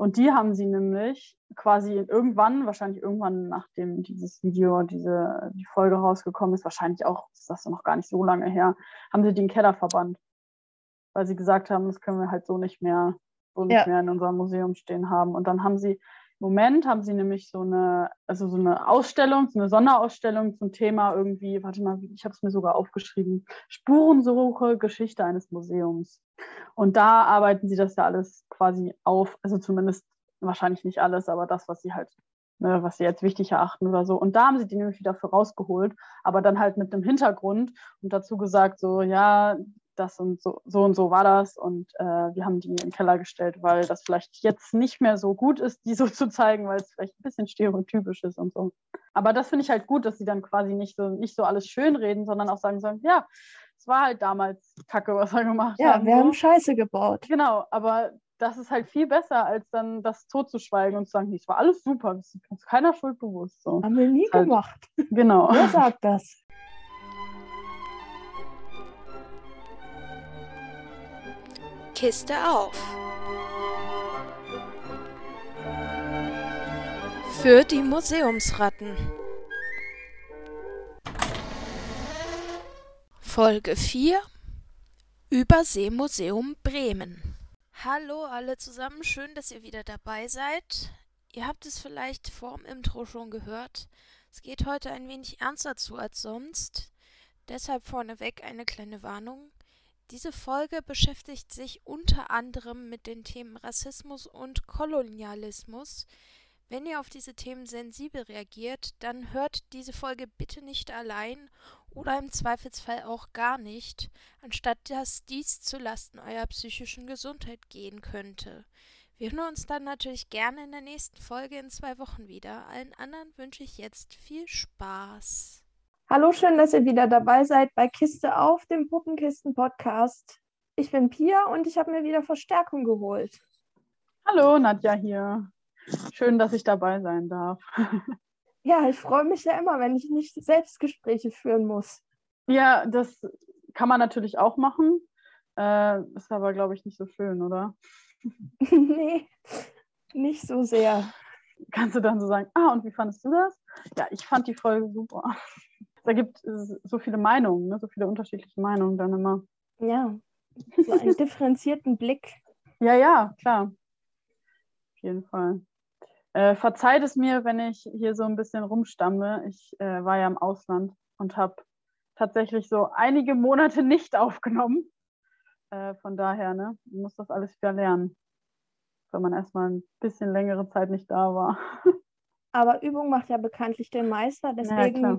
Und die haben sie nämlich quasi irgendwann, wahrscheinlich irgendwann nachdem dieses Video, diese die Folge rausgekommen ist, wahrscheinlich auch, ist das noch gar nicht so lange her, haben sie den Keller verbannt. Weil sie gesagt haben, das können wir halt so nicht mehr, so nicht Ja. mehr in unserem Museum stehen haben. Und dann haben sie Moment haben sie nämlich so eine, also so eine Ausstellung, so eine Sonderausstellung zum Thema irgendwie, warte mal, ich habe es mir sogar aufgeschrieben, Spurensuche, Geschichte eines Museums. Und da arbeiten sie das ja alles quasi auf, also zumindest wahrscheinlich nicht alles, aber das, was sie halt, ne, was sie jetzt wichtig erachten oder so. Und da haben sie die nämlich wieder für rausgeholt, aber dann halt mit einem Hintergrund und dazu gesagt, so, ja, das und so, so und so war das und äh, wir haben die in den Keller gestellt, weil das vielleicht jetzt nicht mehr so gut ist, die so zu zeigen, weil es vielleicht ein bisschen stereotypisch ist und so. Aber das finde ich halt gut, dass sie dann quasi nicht so, nicht so alles schönreden, sondern auch sagen sollen, ja, es war halt damals Kacke, was wir gemacht Ja, haben. wir haben Scheiße gebaut. Genau, aber das ist halt viel besser, als dann das totzuschweigen und zu sagen, es war alles super, es ist uns keiner Schuld bewusst. So. Haben wir nie Halt. gemacht. Genau. Wer sagt das? Kiste auf. Für die Museumsratten. Folge 4 Überseemuseum Bremen. Hallo alle zusammen, schön, dass ihr wieder dabei seid. Ihr habt es vielleicht vorm Intro schon gehört. Es geht heute ein wenig ernster zu als sonst. Deshalb vorneweg eine kleine Warnung. Diese Folge beschäftigt sich unter anderem mit den Themen Rassismus und Kolonialismus. Wenn ihr auf diese Themen sensibel reagiert, dann hört diese Folge bitte nicht allein oder im Zweifelsfall auch gar nicht, anstatt dass dies zu Lasten eurer psychischen Gesundheit gehen könnte. Wir hören uns dann natürlich gerne in der nächsten Folge in zwei Wochen wieder. Allen anderen wünsche ich jetzt viel Spaß. Hallo, schön, dass ihr wieder dabei seid bei Kiste auf, dem Puppenkisten-Podcast. Ich bin Pia und ich habe mir wieder Verstärkung geholt. Hallo, Nadja hier. Schön, dass ich dabei sein darf. Ja, ich freue mich ja immer, wenn ich nicht Selbstgespräche führen muss. Ja, das kann man natürlich auch machen. Äh, ist aber, glaube ich, nicht so schön, oder? nee, nicht so sehr. Kannst du dann so sagen, ah, und wie fandest du das? Ja, ich fand die Folge super. Da gibt es so viele Meinungen, ne? so viele unterschiedliche Meinungen dann immer. Ja, so einen differenzierten Blick. Ja, ja, klar. Auf jeden Fall. Äh, verzeiht es mir, wenn ich hier so ein bisschen rumstamme. Ich äh, war ja im Ausland und habe tatsächlich so einige Monate nicht aufgenommen. Äh, von daher, ne, man muss das alles wieder lernen, wenn man erstmal ein bisschen längere Zeit nicht da war. Aber Übung macht ja bekanntlich den Meister, Ja, deswegen klar.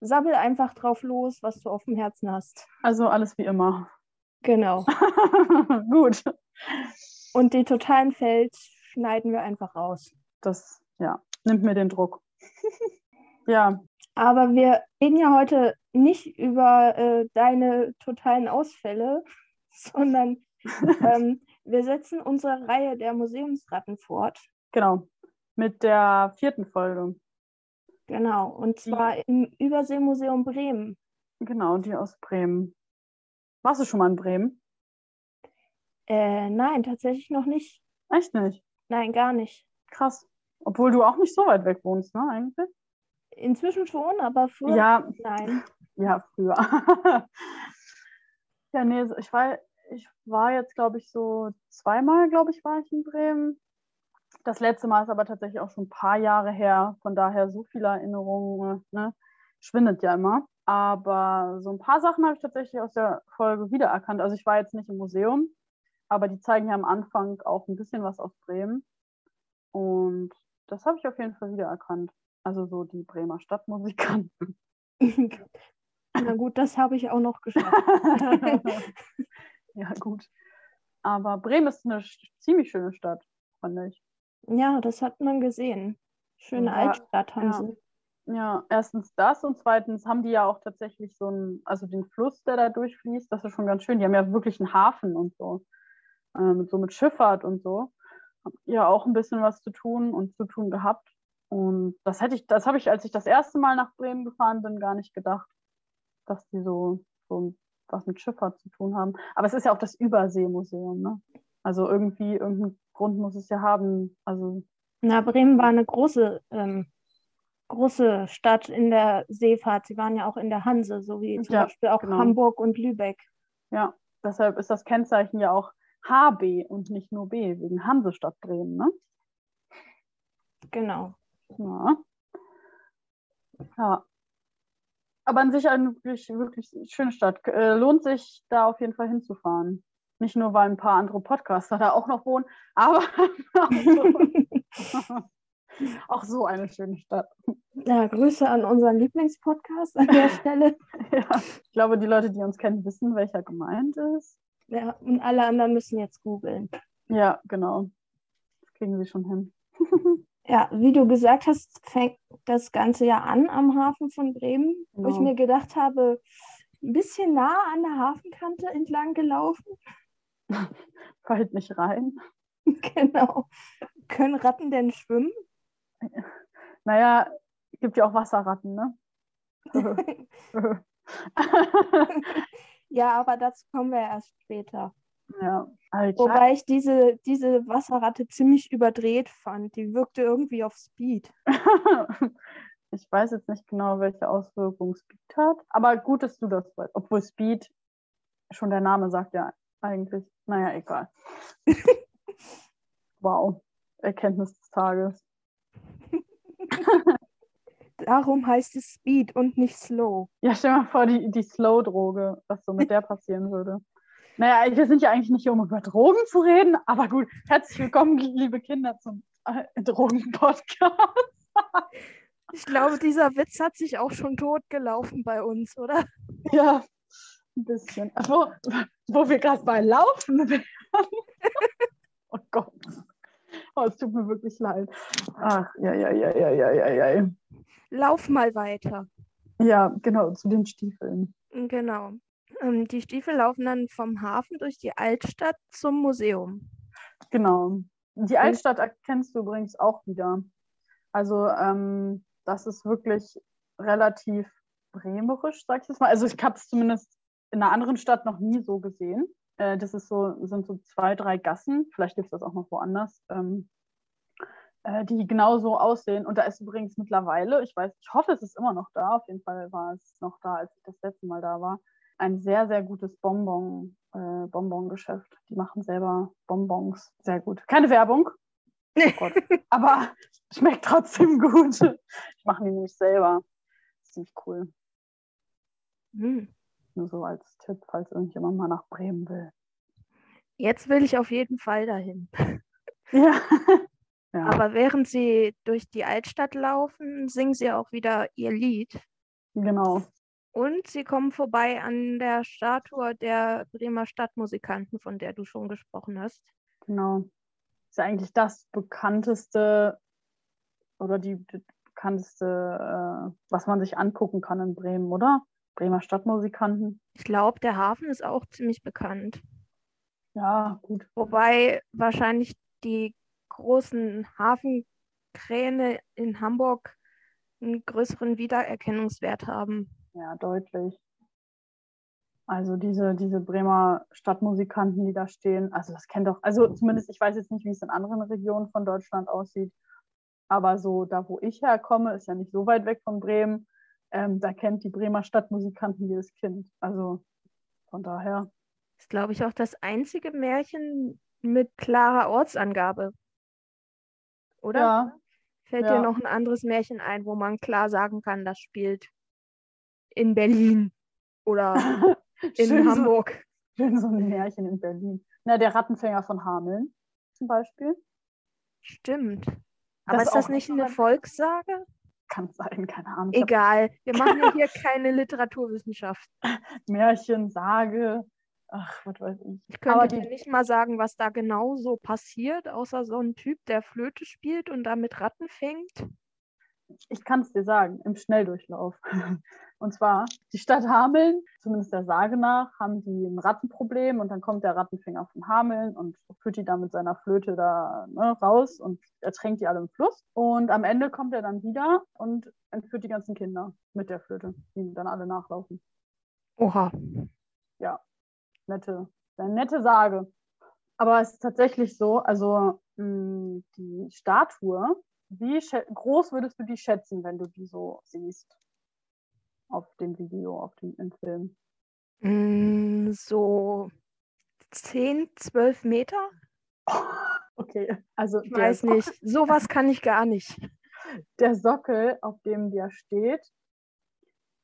Sabbel einfach drauf los, was du auf dem Herzen hast. Also alles wie immer. Genau. Gut. Und die totalen Fels schneiden wir einfach raus. Das, ja, nimmt mir den Druck. ja, Aber wir reden ja heute nicht über äh, deine totalen Ausfälle, sondern ähm, wir setzen unsere Reihe der Museumsratten fort. genau. Mit der vierten Folge. Genau. Und Die- zwar im Überseemuseum Bremen. Genau, die aus Bremen. Warst du schon mal in Bremen? Äh, nein, tatsächlich noch nicht. Echt nicht. Nein, gar nicht. Krass. Obwohl du auch nicht so weit weg wohnst, ne, eigentlich? Inzwischen schon, aber früher Ja, nein. ja, früher. ja, nee, ich war, ich war jetzt, glaube ich, so zweimal, glaube ich, war ich in Bremen. Das letzte Mal ist aber tatsächlich auch schon ein paar Jahre her. Von daher so viele Erinnerungen, ne, schwindet ja immer. Aber so ein paar Sachen habe ich tatsächlich aus der Folge wiedererkannt. Also ich war jetzt nicht im Museum, aber die zeigen ja am Anfang auch ein bisschen was aus Bremen. Und das habe ich auf jeden Fall wiedererkannt. Also so die Bremer Stadtmusikanten. Na gut, das habe ich auch noch geschafft. ja, gut. Aber Bremen ist eine ziemlich schöne Stadt, fand ich. Ja, das hat man gesehen. Schöne Ja, Altstadt haben ja. sie. Ja, erstens das und zweitens haben die ja auch tatsächlich so einen, also den Fluss, der da durchfließt, das ist schon ganz schön. Die haben ja wirklich einen Hafen und so. Ähm, so mit Schifffahrt und so. Haben ja auch ein bisschen was zu tun und zu tun gehabt. Und das hätte ich, das habe ich, als ich das erste Mal nach Bremen gefahren bin, gar nicht gedacht, dass die so, so was mit Schifffahrt zu tun haben. Aber es ist ja auch das Überseemuseum, ne? Also irgendwie irgendein Grund muss es ja haben. Also, Na, Bremen war eine große, ähm, große Stadt in der Seefahrt. Sie waren ja auch in der Hanse, so wie zum Ja, Beispiel auch genau. Hamburg und Lübeck. ja, deshalb ist das Kennzeichen ja auch HB und nicht nur B, wegen Hansestadt Bremen, ne? Genau. Ja. Ja. Aber an sich eine wirklich, wirklich schöne Stadt. Äh, lohnt sich, da auf jeden Fall hinzufahren. Nicht nur, weil ein paar andere Podcaster da auch noch wohnen, aber auch so, auch so eine schöne Stadt. Ja, Grüße an unseren Lieblingspodcast an der Stelle. Ja. Ich glaube, die Leute, die uns kennen, wissen, welcher gemeint ist. Ja, und alle anderen müssen jetzt googeln. Ja, genau. Das kriegen sie schon hin. Ja, wie du gesagt hast, fängt das Ganze ja an am Hafen von Bremen, wo ich Genau. mir gedacht habe, ein bisschen nah an der Hafenkante entlang gelaufen. Fällt nicht rein. Genau. Können Ratten denn schwimmen? Naja, gibt ja auch Wasserratten, ne? Ja, aber dazu kommen wir erst später. ja, klar, Wobei ich diese, diese Wasserratte ziemlich überdreht fand. Die wirkte irgendwie auf Speed. ich weiß jetzt nicht genau, welche Auswirkungen Speed hat, aber gut, dass du das weißt. Obwohl Speed, schon der Name sagt ja eigentlich, naja, egal. wow, Erkenntnis des Tages. Darum heißt es Speed und nicht Slow. Ja, stell mal vor, die, die Slow-Droge, was so mit der passieren würde. Naja, wir sind ja eigentlich nicht hier, um über Drogen zu reden, aber gut, herzlich willkommen, liebe Kinder, zum äh, Drogen-Podcast. Ich glaube, dieser Witz hat sich auch schon totgelaufen bei uns, oder? Ja, ein bisschen. Wo, wo wir gerade bei Laufen wären. oh Gott. Oh, es tut mir wirklich leid. Ach, ja, ja, ja, ja, ja, ja, ja. Lauf mal weiter. Ja, genau, zu den Stiefeln. Genau. Ähm, die Stiefel laufen dann vom Hafen durch die Altstadt zum Museum. Genau. Die Altstadt erkennst du übrigens auch wieder. Also, ähm, das ist wirklich relativ bremerisch, sag ich jetzt mal. Also, ich habe es zumindest in einer anderen Stadt noch nie so gesehen. Äh, das ist so, sind so zwei, drei Gassen, vielleicht gibt es das auch noch woanders, ähm, äh, die genau so aussehen. Und da ist übrigens mittlerweile, ich weiß, ich hoffe, es ist immer noch da, auf jeden Fall war es noch da, als ich das letzte Mal da war, ein sehr, sehr gutes Bonbon, äh, Bonbon-Geschäft. Die machen selber Bonbons. Sehr gut. Keine Werbung. Oh Gott. Aber schmeckt trotzdem gut. Ich mache die nämlich selber. Ziemlich cool. Hm. Nur so als Tipp, falls irgendjemand mal nach Bremen will. Jetzt will ich auf jeden Fall dahin. Ja. ja. Aber während sie durch die Altstadt laufen, singen sie auch wieder ihr Lied. genau. Und sie kommen vorbei an der Statue der Bremer Stadtmusikanten, von der du schon gesprochen hast. Genau. Ist ja eigentlich das bekannteste oder die, die bekannteste, äh, was man sich angucken kann in Bremen, oder? Bremer Stadtmusikanten. Ich glaube, der Hafen ist auch ziemlich bekannt. Ja, gut. Wobei wahrscheinlich die großen Hafenkräne in Hamburg einen größeren Wiedererkennungswert haben. Ja, deutlich. Also diese, diese Bremer Stadtmusikanten, die da stehen, also das kennt doch, also zumindest, ich weiß jetzt nicht, wie es in anderen Regionen von Deutschland aussieht, aber so da, wo ich herkomme, ist ja nicht so weit weg von Bremen, ähm, da kennt die Bremer Stadtmusikanten jedes Kind. Also von daher, ist, glaube ich, auch das einzige Märchen mit klarer Ortsangabe. Oder? ja, Fällt ja. dir noch ein anderes Märchen ein, wo man klar sagen kann, das spielt in Berlin oder in schön so, Hamburg? schön so ein Märchen in Berlin. Na, der Rattenfänger von Hameln zum Beispiel. Stimmt. Aber Das ist das nicht eine ein- Volkssage? Kann sein, keine Ahnung. Egal, wir machen ja hier keine Literaturwissenschaft. Märchen, Sage, ach, was weiß ich. Ich könnte Aber dir die- nicht mal sagen, was da genau so passiert, außer so ein Typ, der Flöte spielt und damit Ratten fängt. Ich kann es dir sagen, im Schnelldurchlauf. Und zwar, die Stadt Hameln, zumindest der Sage nach, haben die ein Rattenproblem und dann kommt der Rattenfänger von Hameln und führt die da mit seiner Flöte da ne, raus und ertränkt die alle im Fluss. Und am Ende kommt er dann wieder und entführt die ganzen Kinder mit der Flöte, die dann alle nachlaufen. Oha. Nette, eine nette Sage. Aber es ist tatsächlich so, also mh, die Statue, wie groß würdest du die schätzen, wenn du die so siehst? Auf dem Video, auf dem im Film. Mm, so 10, 12 Meter? Okay, also Ich weiß nicht. Sowas kann ich gar nicht. der Sockel, auf dem der steht,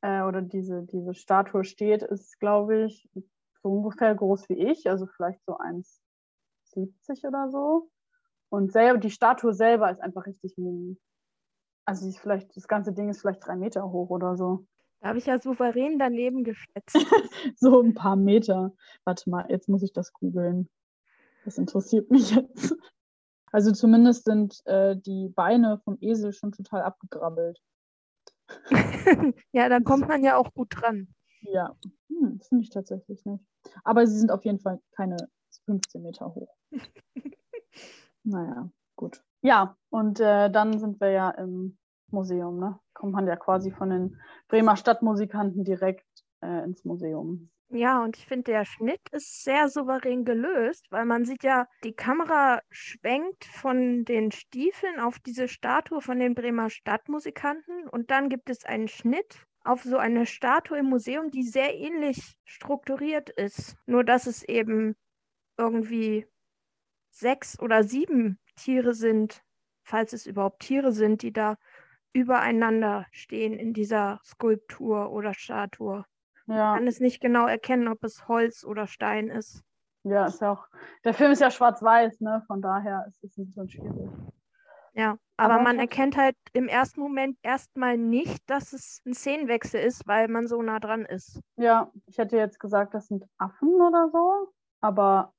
äh, oder diese, diese Statue steht, ist, glaube ich, so ungefähr groß wie ich, also vielleicht so 1,70 oder so. Und selber, die Statue selber ist einfach richtig mini. Also vielleicht, das ganze Ding ist vielleicht drei Meter hoch oder so. Da habe ich ja souverän daneben geschätzt. So ein paar Meter. Warte mal, jetzt muss ich das googeln. Das interessiert mich jetzt. Also zumindest sind äh, die Beine vom Esel schon total abgegrabbelt. Ja, da kommt man ja auch gut dran. Ja, hm, finde ich tatsächlich nicht. Aber sie sind auf jeden Fall keine 15 Meter hoch. naja, gut. Ja, und äh, dann sind wir ja im Museum, ne? Kommt man ja quasi von den Bremer Stadtmusikanten direkt äh, ins Museum. Ja, und ich finde, der Schnitt ist sehr souverän gelöst, weil man sieht ja, die Kamera schwenkt von den Stiefeln auf diese Statue von den Bremer Stadtmusikanten und dann gibt es einen Schnitt auf so eine Statue im Museum, die sehr ähnlich strukturiert ist. Nur dass es eben irgendwie sechs oder sieben Tiere sind, falls es überhaupt Tiere sind, die da übereinander stehen in dieser Skulptur oder Statue Ja, kann es nicht genau erkennen, ob es Holz oder Stein ist. ja, ist ja auch. Der Film ist ja schwarz-weiß, ne? Von daher ist es ein bisschen schwierig. Ja, aber Aber man erkennt halt im ersten Moment erstmal nicht, dass es ein Szenenwechsel ist, weil man so nah dran ist. Ja, ich hätte jetzt gesagt, das sind Affen oder so, aber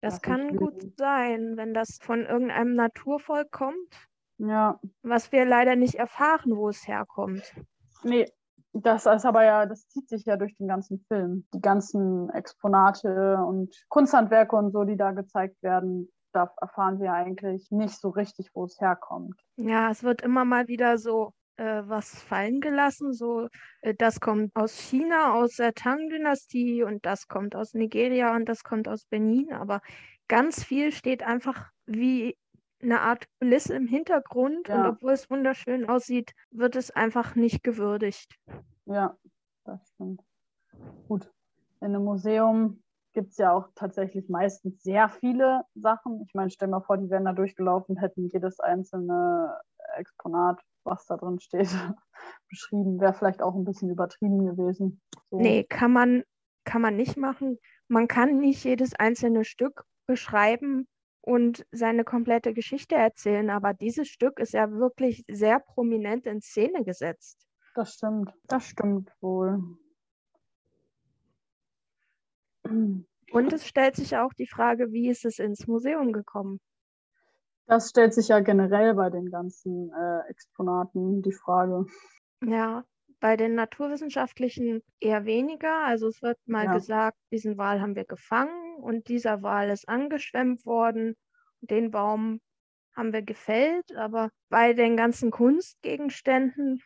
Das kann gut sein, wenn das von irgendeinem Naturvolk kommt, ja, was wir leider nicht erfahren, wo es herkommt. Nee, das ist aber ja, das zieht sich ja durch den ganzen Film. Die ganzen Exponate und Kunsthandwerke und so, die da gezeigt werden, da erfahren wir eigentlich nicht so richtig, wo es herkommt. Ja, es wird immer mal wieder so äh, was fallen gelassen, so äh, das kommt aus China, aus der Tang-Dynastie und das kommt aus Nigeria und das kommt aus Benin, aber ganz viel steht einfach wie eine Art Kulisse im Hintergrund und Ja. obwohl es wunderschön aussieht, wird es einfach nicht gewürdigt. Ja, das stimmt. Gut. In einem Museum gibt es ja auch tatsächlich meistens sehr viele Sachen. Ich meine, stell mal vor, die wären da durchgelaufen, hätten jedes einzelne Exponat, was da drin steht, beschrieben. Wäre vielleicht auch ein bisschen übertrieben gewesen. So. Nee, kann man, kann man nicht machen. Man kann nicht jedes einzelne Stück beschreiben und seine komplette Geschichte erzählen, aber dieses Stück ist ja wirklich sehr prominent in Szene gesetzt. Das stimmt. Das stimmt wohl. Und es stellt sich auch die Frage, wie ist es ins Museum gekommen? Das stellt sich ja generell bei den ganzen äh, Exponaten die Frage. Ja, bei den naturwissenschaftlichen eher weniger. Also es wird mal Ja. gesagt, diesen Wal haben wir gefangen und dieser Wal ist angeschwemmt worden. Den Baum haben wir gefällt, aber bei den ganzen Kunstgegenständen,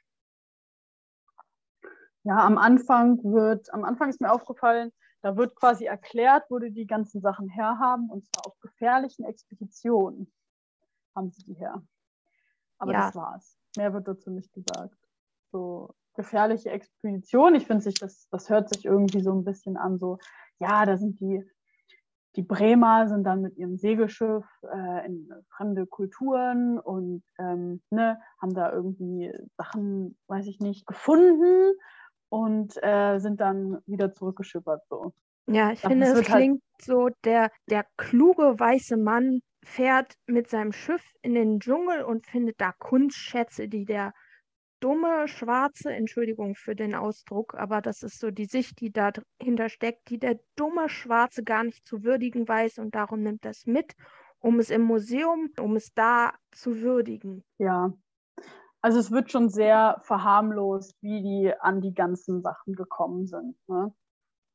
Ja, am Anfang wird, am Anfang ist mir aufgefallen, da wird quasi erklärt, wo die die ganzen Sachen herhaben, und zwar auf gefährlichen Expeditionen haben sie die her. Aber Ja. das war's. Mehr wird dazu nicht gesagt. So gefährliche Expeditionen, ich finde sich, das, das hört sich irgendwie so ein bisschen an, so, ja, da sind die, die Bremer sind dann mit ihrem Segelschiff äh, in fremde Kulturen und ähm, ne, haben da irgendwie Sachen, weiß ich nicht, gefunden und äh, sind dann wieder zurückgeschippert. So. ja, ich Ach, finde, das es halt- klingt so, der, der kluge weiße Mann fährt mit seinem Schiff in den Dschungel und findet da Kunstschätze, die der dumme Schwarze, Entschuldigung für den Ausdruck, aber das ist so die Sicht, die dahinter steckt, die der dumme Schwarze gar nicht zu würdigen weiß und darum nimmt es mit, um es im Museum, um es da zu würdigen. Ja. Also es wird schon sehr verharmlost, wie die an die ganzen Sachen gekommen sind. Ne?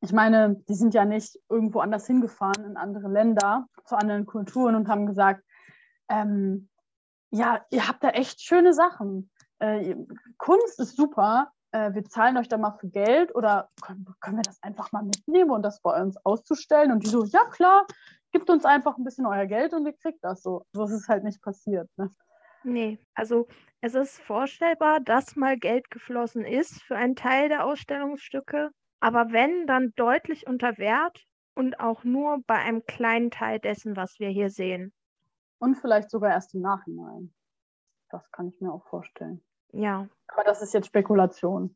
Ich meine, die sind ja nicht irgendwo anders hingefahren, in andere Länder, zu anderen Kulturen und haben gesagt, ähm, ja, ihr habt da echt schöne Sachen. Äh, Kunst ist super. Äh, wir zahlen euch da mal für Geld oder können, können wir das einfach mal mitnehmen und das bei uns auszustellen? Und die so, ja klar, Gebt uns einfach ein bisschen euer Geld und ihr kriegt das so. So ist es halt nicht passiert. Ne? Nee, also es ist vorstellbar, dass mal Geld geflossen ist für einen Teil der Ausstellungsstücke, aber wenn, dann deutlich unter Wert und auch nur bei einem kleinen Teil dessen, was wir hier sehen. Und vielleicht sogar erst im Nachhinein. Das kann ich mir auch vorstellen. Ja. Aber das ist jetzt Spekulation.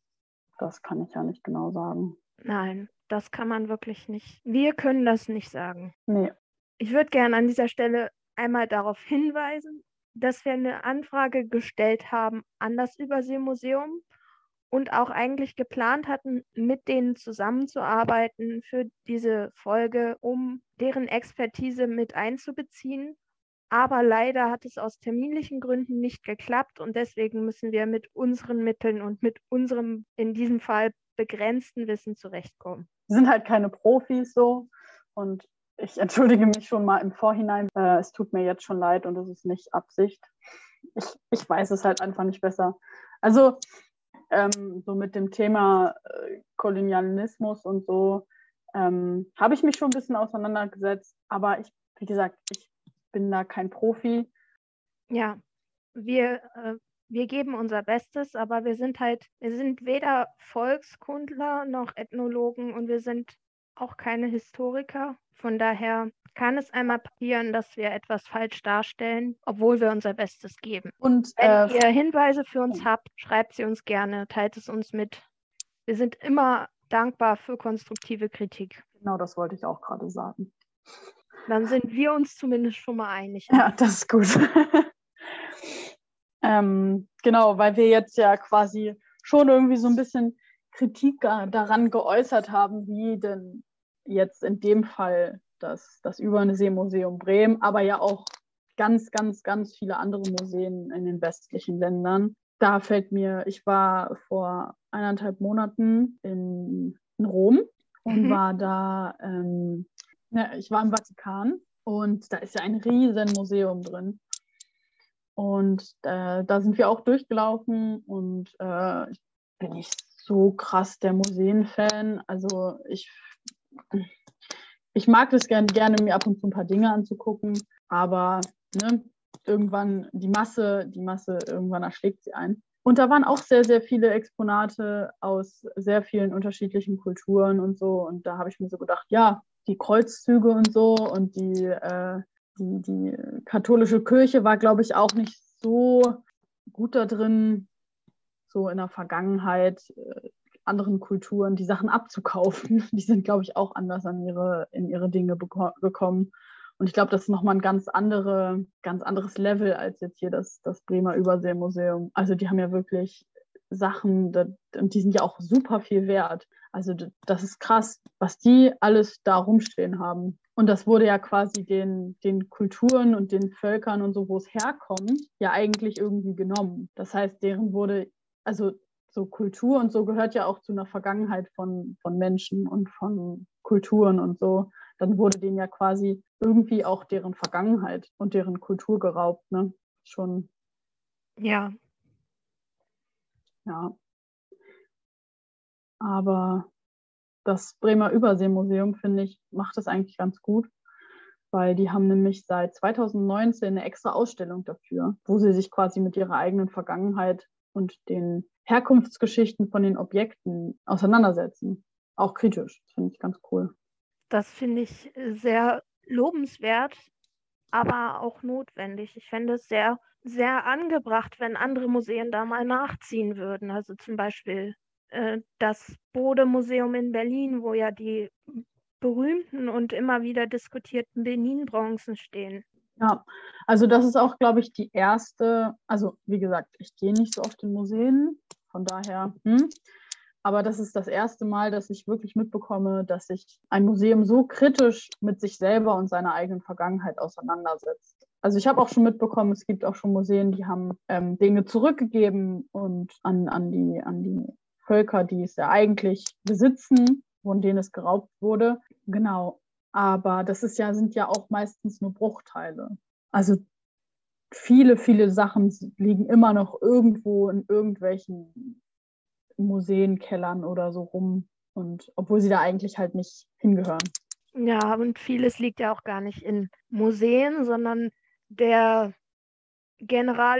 Das kann ich ja nicht genau sagen. Nein, das kann man wirklich nicht. Wir können das nicht sagen. Nee. Ich würde gerne an dieser Stelle einmal darauf hinweisen, dass wir eine Anfrage gestellt haben an das Überseemuseum und auch eigentlich geplant hatten, mit denen zusammenzuarbeiten für diese Folge, um deren Expertise mit einzubeziehen. Aber leider hat es aus terminlichen Gründen nicht geklappt und deswegen müssen wir mit unseren Mitteln und mit unserem in diesem Fall begrenzten Wissen zurechtkommen. Wir sind halt keine Profis so und ich entschuldige mich schon mal im Vorhinein. Äh, es tut mir jetzt schon leid und es ist nicht Absicht. Ich, ich weiß es halt einfach nicht besser. Also ähm, so mit dem Thema äh, Kolonialismus und so ähm, habe ich mich schon ein bisschen auseinandergesetzt. Aber ich, wie gesagt, ich bin da kein Profi. Ja, wir, äh, wir geben unser Bestes, aber wir sind halt, wir sind weder Volkskundler noch Ethnologen und wir sind auch keine Historiker. Von daher kann es einmal passieren, dass wir etwas falsch darstellen, obwohl wir unser Bestes geben. Und wenn äh, ihr Hinweise für uns habt, schreibt sie uns gerne, teilt es uns mit. Wir sind immer dankbar für konstruktive Kritik. Genau, das wollte ich auch gerade sagen. Dann sind wir uns zumindest schon mal einig. Ja, das ist gut. ähm, genau, weil wir jetzt ja quasi schon irgendwie so ein bisschen Kritik daran geäußert haben, wie denn jetzt in dem Fall das, das Überseemuseum Bremen, aber ja auch ganz, ganz, ganz viele andere Museen in den westlichen Ländern. Da fällt mir, ich war vor eineinhalb Monaten in, in Rom und mhm. war da, ähm, ja, ich war im Vatikan und da ist ja ein riesen Museum drin. Und äh, da sind wir auch durchgelaufen und äh, ich bin nicht so krass der Museenfan. Also ich ich mag es gerne, gerne, mir ab und zu ein paar Dinge anzugucken, aber ne, irgendwann die Masse, die Masse, irgendwann erschlägt sie ein. Und da waren auch sehr, sehr viele Exponate aus sehr vielen unterschiedlichen Kulturen und so. Und da habe ich mir so gedacht, ja, die Kreuzzüge und so und die, äh, die, die katholische Kirche war, glaube ich, auch nicht so gut da drin, so in der Vergangenheit äh, anderen Kulturen die Sachen abzukaufen. Die sind, glaube ich, auch anders an ihre, in ihre Dinge gekommen. Und ich glaube, das ist nochmal ein ganz, andere, ganz anderes Level als jetzt hier das, das Bremer Überseemuseum. Also die haben ja wirklich Sachen, und die sind ja auch super viel wert. Also das ist krass, was die alles da rumstehen haben. Und das wurde ja quasi den, den Kulturen und den Völkern und so, wo es herkommt, ja eigentlich irgendwie genommen. Das heißt, deren wurde, also so Kultur und so gehört ja auch zu einer Vergangenheit von, von Menschen und von Kulturen und so. Dann wurde denen ja quasi irgendwie auch deren Vergangenheit und deren Kultur geraubt, ne? Schon. Ja. Ja. Aber das Bremer Überseemuseum, finde ich, macht das eigentlich ganz gut, weil die haben nämlich seit 2019 eine extra Ausstellung dafür, wo sie sich quasi mit ihrer eigenen Vergangenheit und den Herkunftsgeschichten von den Objekten auseinandersetzen. Auch kritisch. Das finde ich ganz cool. Das finde ich sehr lobenswert, aber auch notwendig. Ich fände es sehr, sehr angebracht, wenn andere Museen da mal nachziehen würden. Also zum Beispiel äh, das Bode-Museum in Berlin, wo ja die berühmten und immer wieder diskutierten Benin-Bronzen stehen. Ja, also das ist auch, glaube ich, die erste, also wie gesagt, ich gehe nicht so oft in Museen, von daher, hm. aber das ist das erste Mal, dass ich wirklich mitbekomme, dass sich ein Museum so kritisch mit sich selber und seiner eigenen Vergangenheit auseinandersetzt. Also ich habe auch schon mitbekommen, es gibt auch schon Museen, die haben ähm, Dinge zurückgegeben und an, an, die, an die Völker, die es ja eigentlich besitzen, von denen es geraubt wurde. Genau. Aber das ist ja, sind ja auch meistens nur Bruchteile. Also viele, viele Sachen liegen immer noch irgendwo in irgendwelchen Museenkellern oder so rum. Und obwohl sie da eigentlich halt nicht hingehören. Ja, und vieles liegt ja auch gar nicht in Museen, sondern der General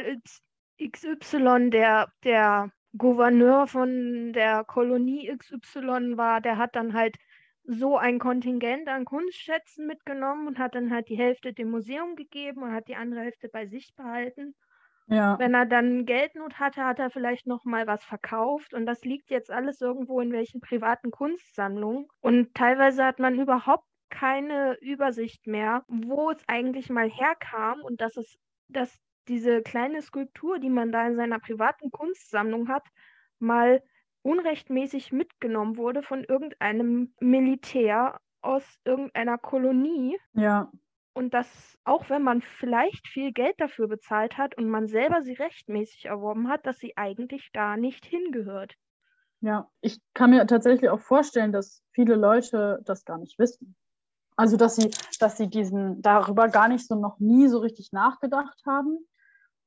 XY, der, der Gouverneur von der Kolonie XY war, der hat dann halt so ein Kontingent an Kunstschätzen mitgenommen und hat dann halt die Hälfte dem Museum gegeben und hat die andere Hälfte bei sich behalten. Ja. Wenn er dann Geldnot hatte, hat er vielleicht noch mal was verkauft und das liegt jetzt alles irgendwo in welchen privaten Kunstsammlungen und teilweise hat man überhaupt keine Übersicht mehr, wo es eigentlich mal herkam und dass es dass diese kleine Skulptur, die man da in seiner privaten Kunstsammlung hat, mal unrechtmäßig mitgenommen wurde von irgendeinem Militär aus irgendeiner Kolonie. Ja. Und dass auch wenn man vielleicht viel Geld dafür bezahlt hat und man selber sie rechtmäßig erworben hat, dass sie eigentlich da nicht hingehört. Ja, ich kann mir tatsächlich auch vorstellen, dass viele Leute das gar nicht wissen. Also dass sie, dass sie diesen darüber gar nicht so noch nie so richtig nachgedacht haben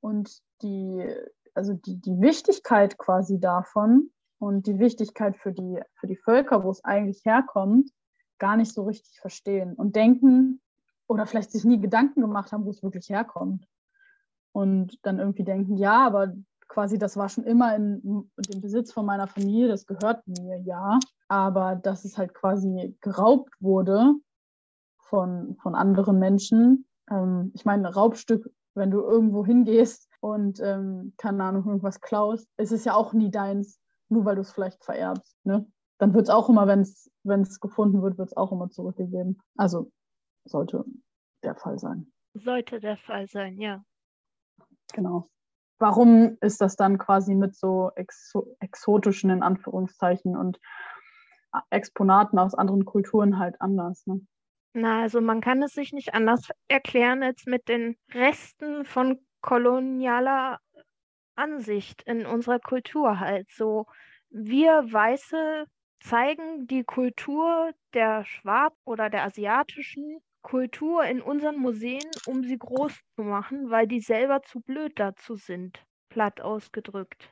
und die, also die, die Wichtigkeit quasi davon und die Wichtigkeit für die, für die Völker, wo es eigentlich herkommt, gar nicht so richtig verstehen und denken oder vielleicht sich nie Gedanken gemacht haben, wo es wirklich herkommt. Und dann irgendwie denken, ja, aber quasi das war schon immer in, dem Besitz von meiner Familie, das gehört mir, ja. Aber dass es halt quasi geraubt wurde von, von anderen Menschen. Ähm, ich meine, Raubstück, wenn du irgendwo hingehst und, ähm, keine Ahnung, irgendwas klaust, ist es ja auch nie deins nur weil du es vielleicht vererbst. Ne? Dann wird es auch immer, wenn es gefunden wird, wird es auch immer zurückgegeben. Also sollte der Fall sein. Sollte der Fall sein, ja. Genau. Warum ist das dann quasi mit so exo exotischen, in Anführungszeichen, und Exponaten aus anderen Kulturen halt anders? Ne? Na, also man kann es sich nicht anders erklären als mit den Resten von kolonialer Ansicht in unserer Kultur halt. So, wir Weiße zeigen die Kultur der Schwab oder der asiatischen Kultur in unseren Museen, um sie groß zu machen, weil die selber zu blöd dazu sind, platt ausgedrückt.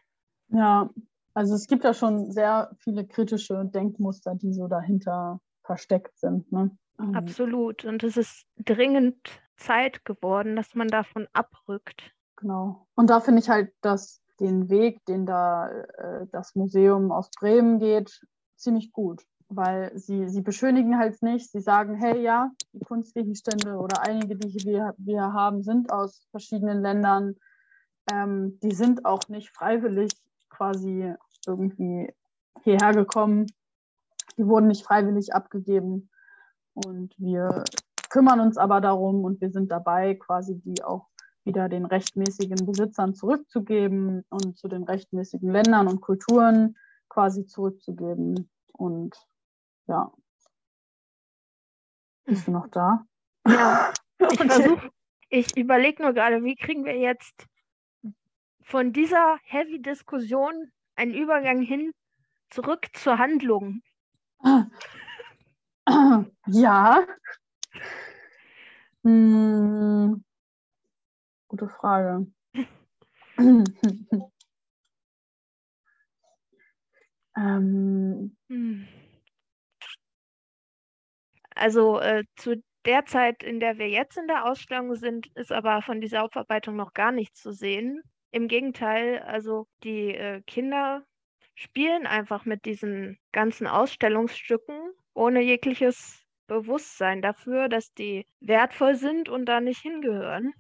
Ja, also es gibt ja schon sehr viele kritische Denkmuster, die so dahinter versteckt sind. Ne? Absolut. Und es ist dringend Zeit geworden, dass man davon abrückt. Genau. Und da finde ich halt, dass den Weg, den da äh, das Museum aus Bremen geht, ziemlich gut. Weil sie, sie beschönigen halt nicht. Sie sagen, hey, ja, die Kunstgegenstände oder einige, die wir, wir haben, sind aus verschiedenen Ländern. Ähm, die sind auch nicht freiwillig quasi irgendwie hierher gekommen. Die wurden nicht freiwillig abgegeben. Und wir kümmern uns aber darum und wir sind dabei, quasi die auch wieder den rechtmäßigen Besitzern zurückzugeben und zu den rechtmäßigen Ländern und Kulturen quasi zurückzugeben. Und ja. Bist du noch da? Ja, ich versuche, ich überlege nur gerade, wie kriegen wir jetzt von dieser Heavy-Diskussion einen Übergang hin zurück zur Handlung? Ja. Hm. Gute Frage. ähm. Hm. Also äh, zu der Zeit, in der wir jetzt in der Ausstellung sind, ist aber von dieser Aufarbeitung noch gar nichts zu sehen. Im Gegenteil, also die äh, Kinder spielen einfach mit diesen ganzen Ausstellungsstücken ohne jegliches Bewusstsein dafür, dass die wertvoll sind und da nicht hingehören.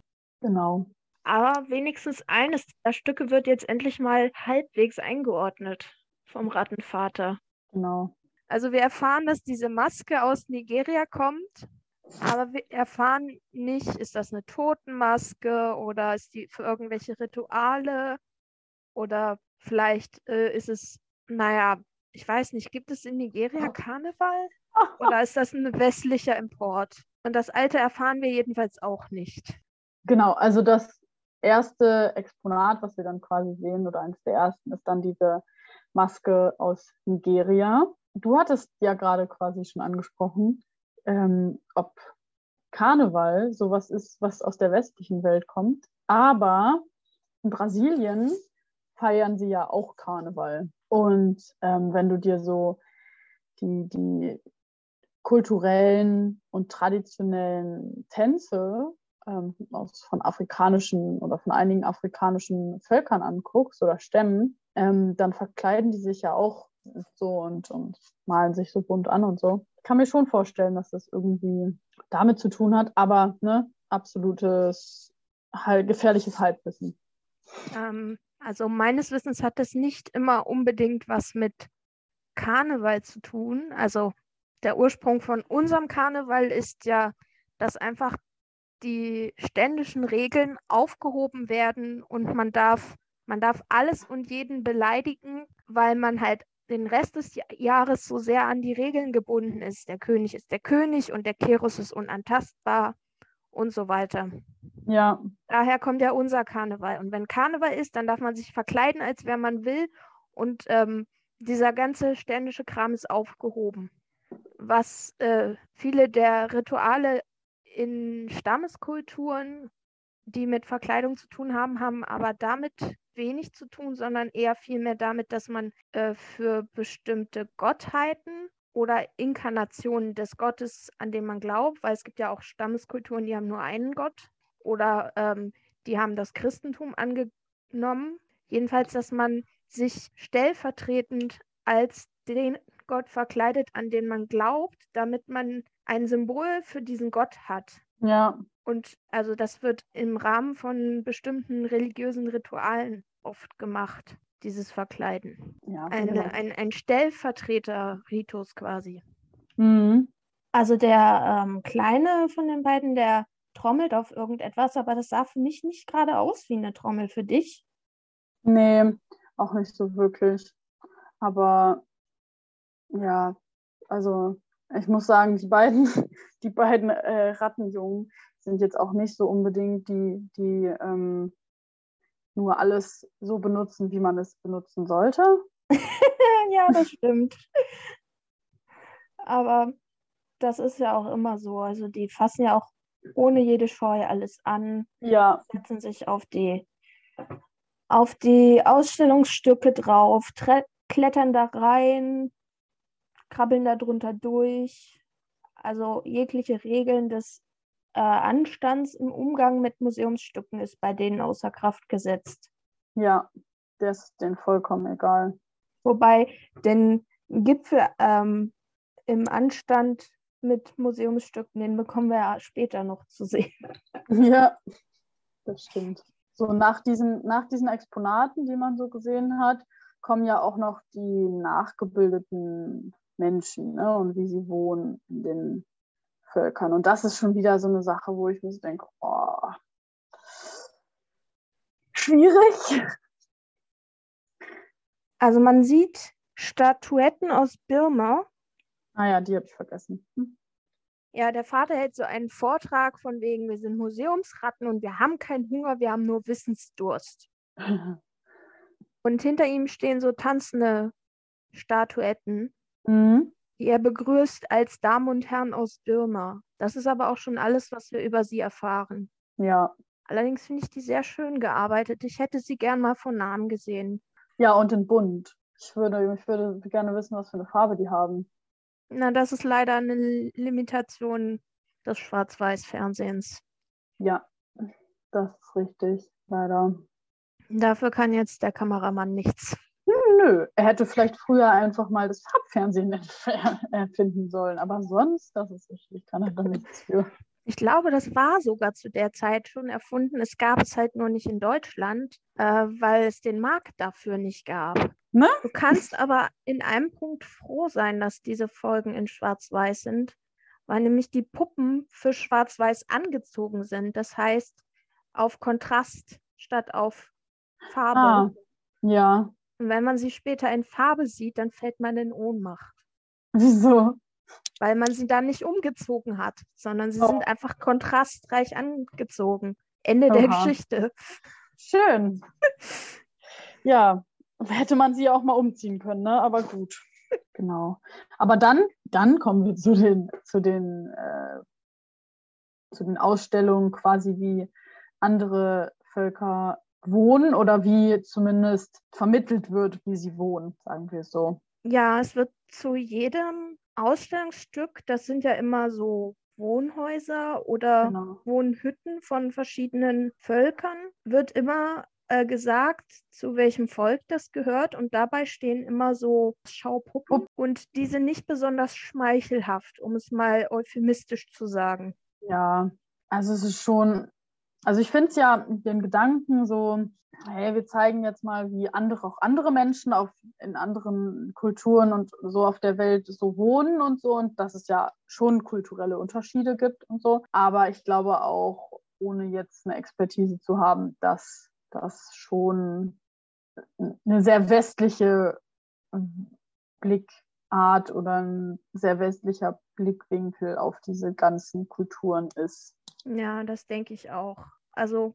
Genau. Aber wenigstens eines der Stücke wird jetzt endlich mal halbwegs eingeordnet vom Rattenvater. Genau. Also wir erfahren, dass diese Maske aus Nigeria kommt, aber wir erfahren nicht, ist das eine Totenmaske oder ist die für irgendwelche Rituale oder vielleicht äh, ist es, naja, ich weiß nicht, gibt es in Nigeria Karneval oder ist das ein westlicher Import? Und das alte erfahren wir jedenfalls auch nicht. Genau, also das erste Exponat, was wir dann quasi sehen, oder eines der ersten, ist dann diese Maske aus Nigeria. Du hattest ja gerade quasi schon angesprochen, ähm, ob Karneval sowas ist, was aus der westlichen Welt kommt. Aber in Brasilien feiern sie ja auch Karneval. Und ähm, wenn du dir so die, die kulturellen und traditionellen Tänze ähm, aus, von afrikanischen oder von einigen afrikanischen Völkern anguckst oder Stämmen, ähm, dann verkleiden die sich ja auch so und, und malen sich so bunt an und so. Ich kann mir schon vorstellen, dass das irgendwie damit zu tun hat, aber ne, absolutes halt, gefährliches Halbwissen. Ähm, also meines Wissens hat das nicht immer unbedingt was mit Karneval zu tun. Also der Ursprung von unserem Karneval ist ja, dass einfach die ständischen Regeln aufgehoben werden und man darf, man darf alles und jeden beleidigen, weil man halt den Rest des Jahres so sehr an die Regeln gebunden ist. Der König ist der König und der Klerus ist unantastbar und so weiter. Ja. Daher kommt ja unser Karneval. Und wenn Karneval ist, dann darf man sich verkleiden, als wer man will. Und ähm, dieser ganze ständische Kram ist aufgehoben. Was äh, viele der Rituale in Stammeskulturen, die mit Verkleidung zu tun haben, haben aber damit wenig zu tun, sondern eher vielmehr damit, dass man äh, für bestimmte Gottheiten oder Inkarnationen des Gottes, an den man glaubt, weil es gibt ja auch Stammeskulturen, die haben nur einen Gott oder ähm, die haben das Christentum angenommen. Jedenfalls, dass man sich stellvertretend als den Gott verkleidet, an den man glaubt, damit man ein Symbol für diesen Gott hat. Ja. Und also das wird im Rahmen von bestimmten religiösen Ritualen oft gemacht, dieses Verkleiden. Ja, Eine, genau. ein, ein Stellvertreter-Ritus quasi. Mhm. Also der ähm, Kleine von den beiden, der trommelt auf irgendetwas, aber das sah für mich nicht gerade aus wie eine Trommel für dich. Nee, auch nicht so wirklich. Aber ja, also ich muss sagen, die beiden, die beiden äh, Rattenjungen sind jetzt auch nicht so unbedingt die, die ähm, nur alles so benutzen, wie man es benutzen sollte. ja, das stimmt. Aber das ist ja auch immer so. Also die fassen ja auch ohne jede Scheu alles an, Ja, setzen sich auf die, auf die Ausstellungsstücke drauf, klettern da rein, krabbeln da drunter durch. Also jegliche Regeln des äh, Anstands im Umgang mit Museumsstücken ist bei denen außer Kraft gesetzt. ja, das ist denen vollkommen egal. Wobei den Gipfel ähm, im Anstand mit Museumsstücken, den bekommen wir ja später noch zu sehen. Ja, das stimmt. So nach diesen, nach diesen Exponaten, die man so gesehen hat, kommen ja auch noch die nachgebildeten Menschen ne, und wie sie wohnen in den Völkern. Und das ist schon wieder so eine Sache, wo ich mir so denke, oh, schwierig. Also man sieht Statuetten aus Birma. Ah ja, die habe ich vergessen. Hm. Ja, der Vater hält so einen Vortrag von wegen, wir sind Museumsratten und wir haben keinen Hunger, wir haben nur Wissensdurst. Und hinter ihm stehen so tanzende Statuetten, Mhm. die er begrüßt als Damen und Herren aus Birma. Das ist aber auch schon alles, was wir über sie erfahren. Ja. Allerdings finde ich die sehr schön gearbeitet. Ich hätte sie gern mal von Namen gesehen. Ja, und in bunt. Ich würde, ich würde gerne wissen, was für eine Farbe die haben. Na, das ist leider eine Limitation des Schwarz-Weiß-Fernsehens. Ja, das ist richtig, leider. Dafür kann jetzt der Kameramann nichts. Nö, er hätte vielleicht früher einfach mal das Farbfernsehen erf- erfinden sollen, aber sonst, das ist richtig, kann er da nichts für. Ich glaube, das war sogar zu der Zeit schon erfunden. Es gab es halt nur nicht in Deutschland, äh, weil es den Markt dafür nicht gab. Ne? Du kannst aber in einem Punkt froh sein, dass diese Folgen in Schwarz-Weiß sind, weil nämlich die Puppen für Schwarz-Weiß angezogen sind. Das heißt, auf Kontrast statt auf Farbe. Ah, ja, Und wenn man sie später in Farbe sieht, dann fällt man in Ohnmacht, wieso? weil man sie dann nicht umgezogen hat, sondern sie Oh. sind einfach kontrastreich angezogen. Ende der Oha. Geschichte. Schön. Ja, hätte man sie auch mal umziehen können, ne? Aber gut. Genau. Aber dann, dann kommen wir zu den, zu den, äh, zu den Ausstellungen quasi, wie andere Völker wohnen oder wie zumindest vermittelt wird, wie sie wohnen, sagen wir es so. Ja, es wird zu jedem Ausstellungsstück, das sind ja immer so Wohnhäuser oder Genau. Wohnhütten von verschiedenen Völkern, wird immer äh, gesagt, zu welchem Volk das gehört. Und dabei stehen immer so Schaupuppen und die sind nicht besonders schmeichelhaft, um es mal euphemistisch zu sagen. Ja, also es ist schon, also ich finde es ja den Gedanken so, hey, wir zeigen jetzt mal, wie andere, auch andere Menschen auf, in anderen Kulturen und so auf der Welt so wohnen und so und dass es ja schon kulturelle Unterschiede gibt und so. Aber ich glaube auch, ohne jetzt eine Expertise zu haben, dass das schon eine sehr westliche Blickart oder ein sehr westlicher Blickwinkel auf diese ganzen Kulturen ist. Ja, das denke ich auch. Also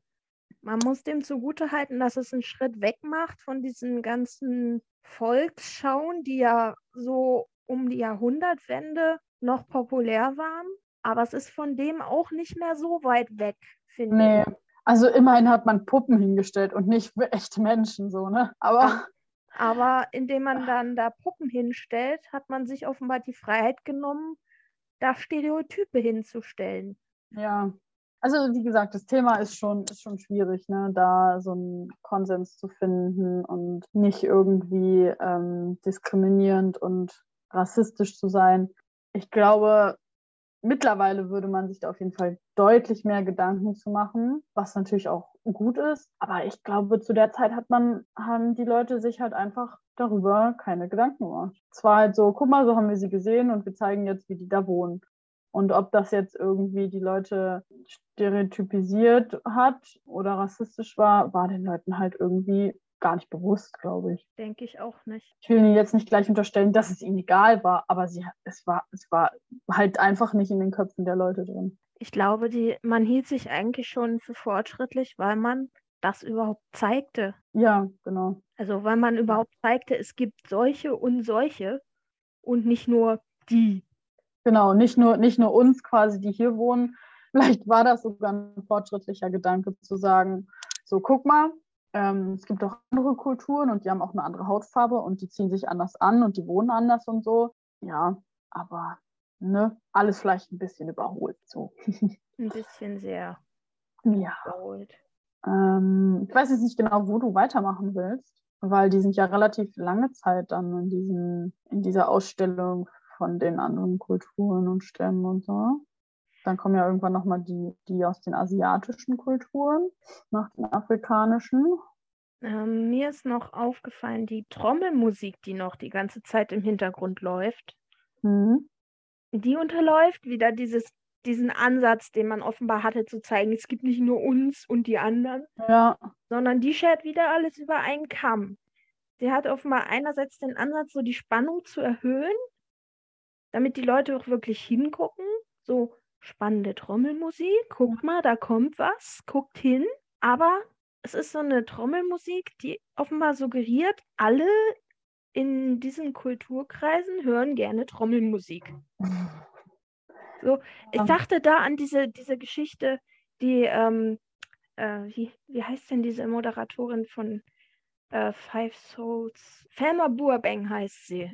man muss dem zugutehalten, dass es einen Schritt weg macht von diesen ganzen Volksschauen, die ja so um die Jahrhundertwende noch populär waren. Aber es ist von dem auch nicht mehr so weit weg, finde Nee, ich. also immerhin hat man Puppen hingestellt und nicht echte Menschen so, ne? Aber Aber indem man dann da Puppen hinstellt, hat man sich offenbar die Freiheit genommen, da Stereotype hinzustellen. Ja, also wie gesagt, das Thema ist schon, ist schon schwierig, ne? Da so einen Konsens zu finden und nicht irgendwie ähm, diskriminierend und rassistisch zu sein. Ich glaube, mittlerweile würde man sich da auf jeden Fall deutlich mehr Gedanken zu machen, was natürlich auch gut ist. Aber ich glaube, zu der Zeit hat man, haben die Leute sich halt einfach darüber keine Gedanken gemacht. Es war halt so, guck mal, so haben wir sie gesehen und wir zeigen jetzt, wie die da wohnen. Und ob das jetzt irgendwie die Leute stereotypisiert hat oder rassistisch war, war den Leuten halt irgendwie gar nicht bewusst, glaube ich. Denke ich auch nicht. Ich will Ihnen jetzt nicht gleich unterstellen, dass es ihnen egal war, aber sie, es, war, es war halt einfach nicht in den Köpfen der Leute drin. Ich glaube, die, man hielt sich eigentlich schon für fortschrittlich, weil man das überhaupt zeigte. Ja, genau. Also weil man überhaupt zeigte, es gibt solche und solche und nicht nur die. Genau, nicht nur, nicht nur uns quasi, die hier wohnen. Vielleicht war das sogar ein fortschrittlicher Gedanke zu sagen, so guck mal, ähm, es gibt auch andere Kulturen und die haben auch eine andere Hautfarbe und die ziehen sich anders an und die wohnen anders und so. Ja, aber ne, alles vielleicht ein bisschen überholt so. Ein bisschen sehr ja. überholt. Ähm, ich weiß jetzt nicht genau, wo du weitermachen willst, weil die sind ja relativ lange Zeit dann in, diesen, in dieser Ausstellung von den anderen Kulturen und Stämmen und so. Dann kommen ja irgendwann nochmal die, die aus den asiatischen Kulturen nach den afrikanischen. Ähm, mir ist noch aufgefallen, die Trommelmusik, die noch die ganze Zeit im Hintergrund läuft, Mhm. die unterläuft wieder dieses, diesen Ansatz, den man offenbar hatte, zu zeigen, es gibt nicht nur uns und die anderen, Ja, sondern die schert wieder alles über einen Kamm. Sie hat offenbar einerseits den Ansatz, so die Spannung zu erhöhen, damit die Leute auch wirklich hingucken. So spannende Trommelmusik, guckt mal, da kommt was, guckt hin. Aber es ist so eine Trommelmusik, die offenbar suggeriert, alle in diesen Kulturkreisen hören gerne Trommelmusik. So, ich Ja. dachte da an diese, diese Geschichte, die, ähm, äh, wie, wie heißt denn diese Moderatorin von äh, Five Souls? Thelma Burbank heißt sie.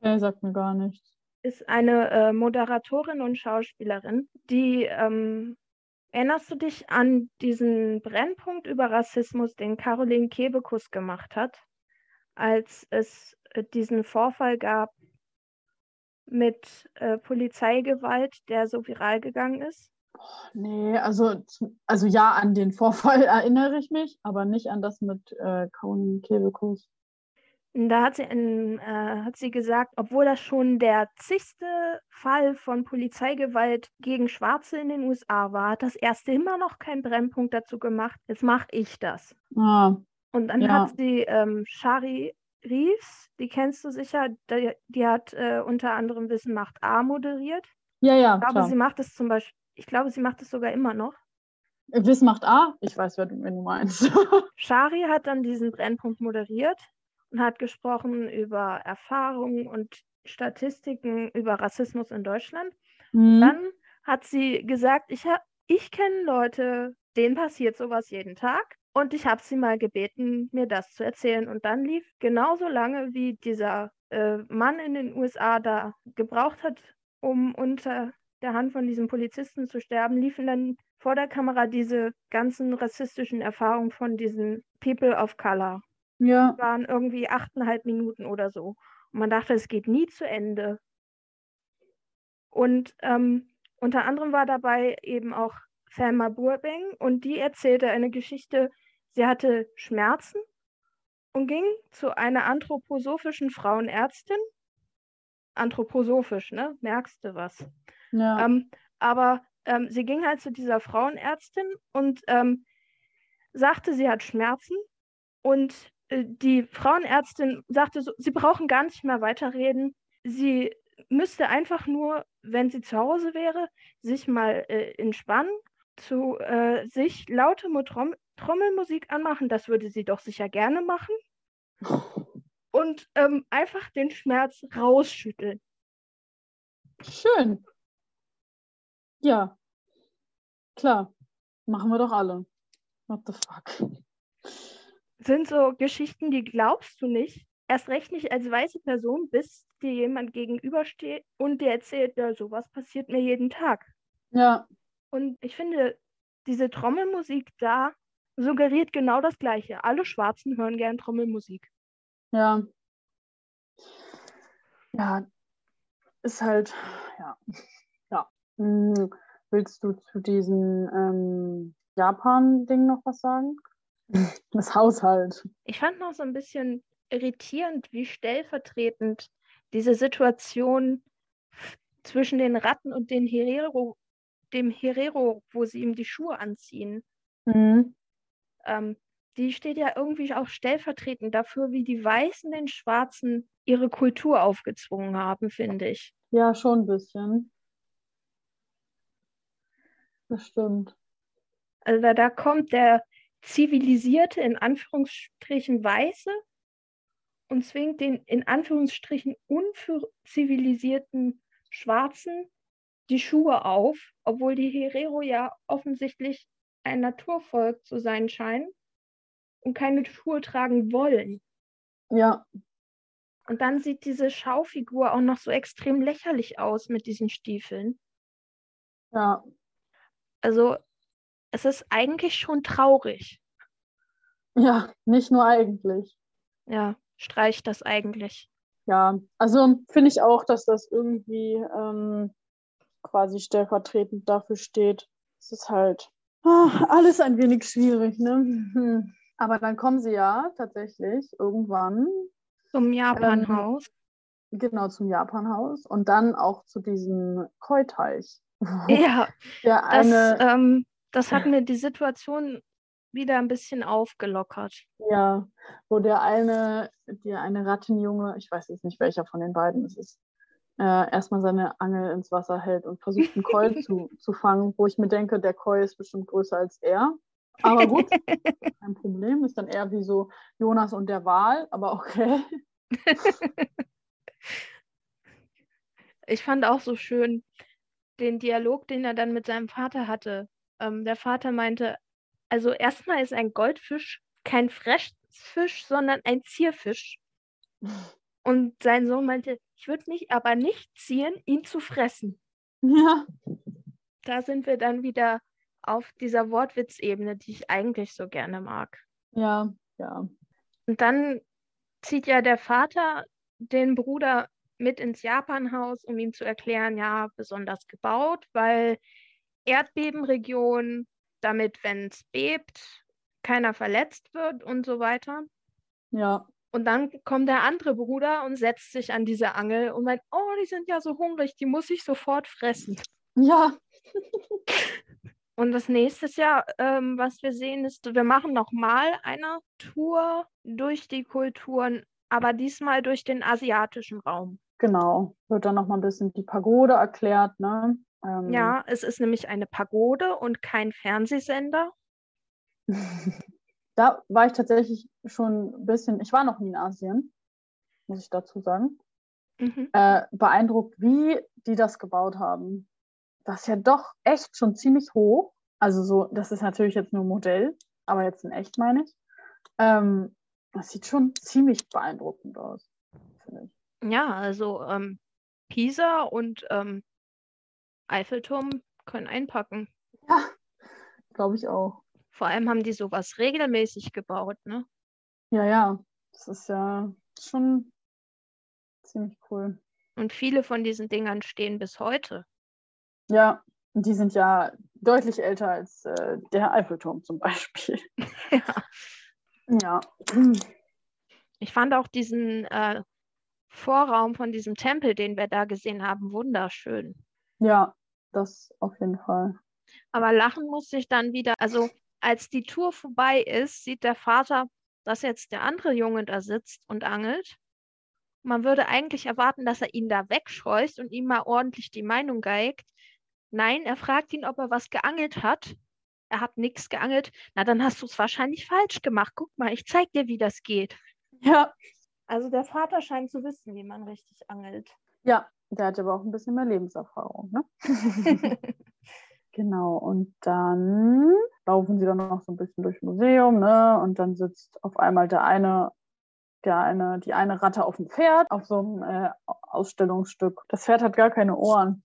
okay, sagt mir gar nichts. Ist eine äh, Moderatorin und Schauspielerin, die, ähm, erinnerst du dich an diesen Brennpunkt über Rassismus, den Caroline Kebekus gemacht hat, als es äh, diesen Vorfall gab mit äh, Polizeigewalt, der so viral gegangen ist? Nee, also, also ja, an den Vorfall erinnere ich mich, aber nicht an das mit äh, Kaun Kebekus. Da hat sie, in, äh, hat sie gesagt, obwohl das schon der zigste Fall von Polizeigewalt gegen Schwarze in den USA war, hat das erste immer noch keinen Brennpunkt dazu gemacht. Jetzt mache ich das. Ah, Und dann Ja. hat sie ähm, Shari Reeves, die kennst du sicher, die, die hat äh, unter anderem Wissen macht A moderiert. ja, ja, Ich glaube, klar. sie macht es zum Beispiel, ich glaube, sie macht es sogar immer noch. Wiss macht A, ich weiß, wer du, wen du meinst. Shari hat dann diesen Brennpunkt moderiert und hat gesprochen über Erfahrungen und Statistiken über Rassismus in Deutschland. Mhm. Dann hat sie gesagt, ich, hab, ich kenne Leute, denen passiert sowas jeden Tag. Und ich habe sie mal gebeten, mir das zu erzählen. Und dann lief genauso lange, wie dieser äh, Mann in den USA da gebraucht hat, um unter der Hand von diesem Polizisten zu sterben, liefen dann vor der Kamera diese ganzen rassistischen Erfahrungen von diesen People of Color. Ja. waren irgendwie achteinhalb Minuten oder so. Und man dachte, es geht nie zu Ende. Und ähm, unter anderem war dabei eben auch Thelma Burbank und die erzählte eine Geschichte. Sie hatte Schmerzen und ging zu einer anthroposophischen Frauenärztin. Anthroposophisch, ne? Merkst du was? Ja. Ähm, aber ähm, sie ging halt zu dieser Frauenärztin und ähm, sagte, sie hat Schmerzen. Und die Frauenärztin sagte, so, sie brauchen gar nicht mehr weiterreden. Sie müsste einfach nur, wenn sie zu Hause wäre, sich mal äh, entspannen, zu äh, sich laute Trom Trommelmusik anmachen. Das würde sie doch sicher gerne machen. Und ähm, einfach den Schmerz rausschütteln. Schön. Ja. Klar. Machen wir doch alle. What the fuck? Sind so Geschichten, die glaubst du nicht. Erst recht nicht als weiße Person, bis dir jemand gegenübersteht und dir erzählt, ja, sowas passiert mir jeden Tag. Ja. Und ich finde, diese Trommelmusik da suggeriert genau das Gleiche. Alle Schwarzen hören gern Trommelmusik. Ja. Ja. Ist halt, ja. Ja. Hm, Willst du zu diesem ähm, Japan-Ding noch was sagen? Das Haushalt. Ich fand noch so ein bisschen irritierend, wie stellvertretend diese Situation zwischen den Ratten und den Herero, dem Herero, wo sie ihm die Schuhe anziehen, Mhm. ähm, die steht ja irgendwie auch stellvertretend dafür, wie die Weißen den Schwarzen ihre Kultur aufgezwungen haben, finde ich. Ja, schon ein bisschen. Das stimmt. Also da, da kommt der zivilisierte, in Anführungsstrichen Weiße und zwingt den in Anführungsstrichen unzivilisierten Schwarzen die Schuhe auf, obwohl die Herero ja offensichtlich ein Naturvolk zu sein scheinen und keine Schuhe tragen wollen. Ja, Und dann sieht diese Schaufigur auch noch so extrem lächerlich aus mit diesen Stiefeln. ja, Also es ist eigentlich schon traurig. ja, nicht nur eigentlich. Ja, streicht das eigentlich. Ja, also finde ich auch, dass das irgendwie ähm, quasi stellvertretend dafür steht. Es ist halt ah, alles ein wenig schwierig, ne? Hm. Aber dann kommen sie ja tatsächlich irgendwann Zum Japanhaus. genau zum Japanhaus und dann auch zu diesem Koi-Teich. Ja, Der das, eine, ähm, das hat mir die Situation wieder ein bisschen aufgelockert. ja, wo der eine, der eine Rattenjunge, ich weiß jetzt nicht welcher von den beiden es ist, äh, erstmal seine Angel ins Wasser hält und versucht, einen Koi zu, zu fangen, wo ich mir denke, der Koi ist bestimmt größer als er. Aber gut, kein Problem. Ist dann eher wie so Jonas und der Wal, aber okay. Ich fand auch so schön den Dialog, den er dann mit seinem Vater hatte. Ähm, der Vater meinte, also erstmal ist ein Goldfisch kein Fressfisch, sondern ein Zierfisch. Und sein Sohn meinte, ich würde mich aber nicht zieren, ihn zu fressen. Ja, Da sind wir dann wieder auf dieser Wortwitzebene, die ich eigentlich so gerne mag. ja, ja. Und dann zieht ja der Vater den Bruder mit ins Japanhaus, um ihm zu erklären, ja, besonders gebaut, weil Erdbebenregion, damit, wenn es bebt, keiner verletzt wird und so weiter. Ja, Und dann kommt der andere Bruder und setzt sich an diese Angel und meint, oh, die sind ja so hungrig, die muss ich sofort fressen. ja, Und das nächste Jahr, ähm, was wir sehen, ist, wir machen nochmal eine Tour durch die Kulturen, aber diesmal durch den asiatischen Raum. genau. Wird dann nochmal ein bisschen die Pagode erklärt, ne? Ähm, Ja, es ist nämlich eine Pagode und kein Fernsehsender. Da war ich tatsächlich schon ein bisschen, ich war noch nie in Asien, muss ich dazu sagen, Mhm. äh, beeindruckt, wie die das gebaut haben. Das ist ja doch echt schon ziemlich hoch. Also so, das ist natürlich jetzt nur ein Modell, aber jetzt in echt meine ich. Ähm, das sieht schon ziemlich beeindruckend aus, finde ich. Ja, also ähm, Pisa und ähm, Eiffelturm können einpacken. Ja, glaube ich auch. Vor allem haben die sowas regelmäßig gebaut, ne? Ja, ja. Das ist ja schon ziemlich cool. Und viele von diesen Dingern stehen bis heute. Ja, und die sind ja deutlich älter als äh, der Eiffelturm zum Beispiel. ja. Ja. Ich fand auch diesen äh, Vorraum von diesem Tempel, den wir da gesehen haben, wunderschön. Ja, das auf jeden Fall. Aber lachen musste ich dann wieder. Also, als die Tour vorbei ist, sieht der Vater, dass jetzt der andere Junge da sitzt und angelt. Man würde eigentlich erwarten, dass er ihn da wegscheucht und ihm mal ordentlich die Meinung geigt. Nein, er fragt ihn, ob er was geangelt hat. Er hat nichts geangelt. Na, dann hast du es wahrscheinlich falsch gemacht. Guck mal, ich zeig dir, wie das geht. Ja. Also der Vater scheint zu wissen, wie man richtig angelt. Ja, der hat aber auch ein bisschen mehr Lebenserfahrung, ne? genau. Und dann laufen sie dann noch so ein bisschen durchs Museum, ne? Und dann sitzt auf einmal der eine, der eine, die eine Ratte auf dem Pferd, auf so einem äh, Ausstellungsstück. Das Pferd hat gar keine Ohren.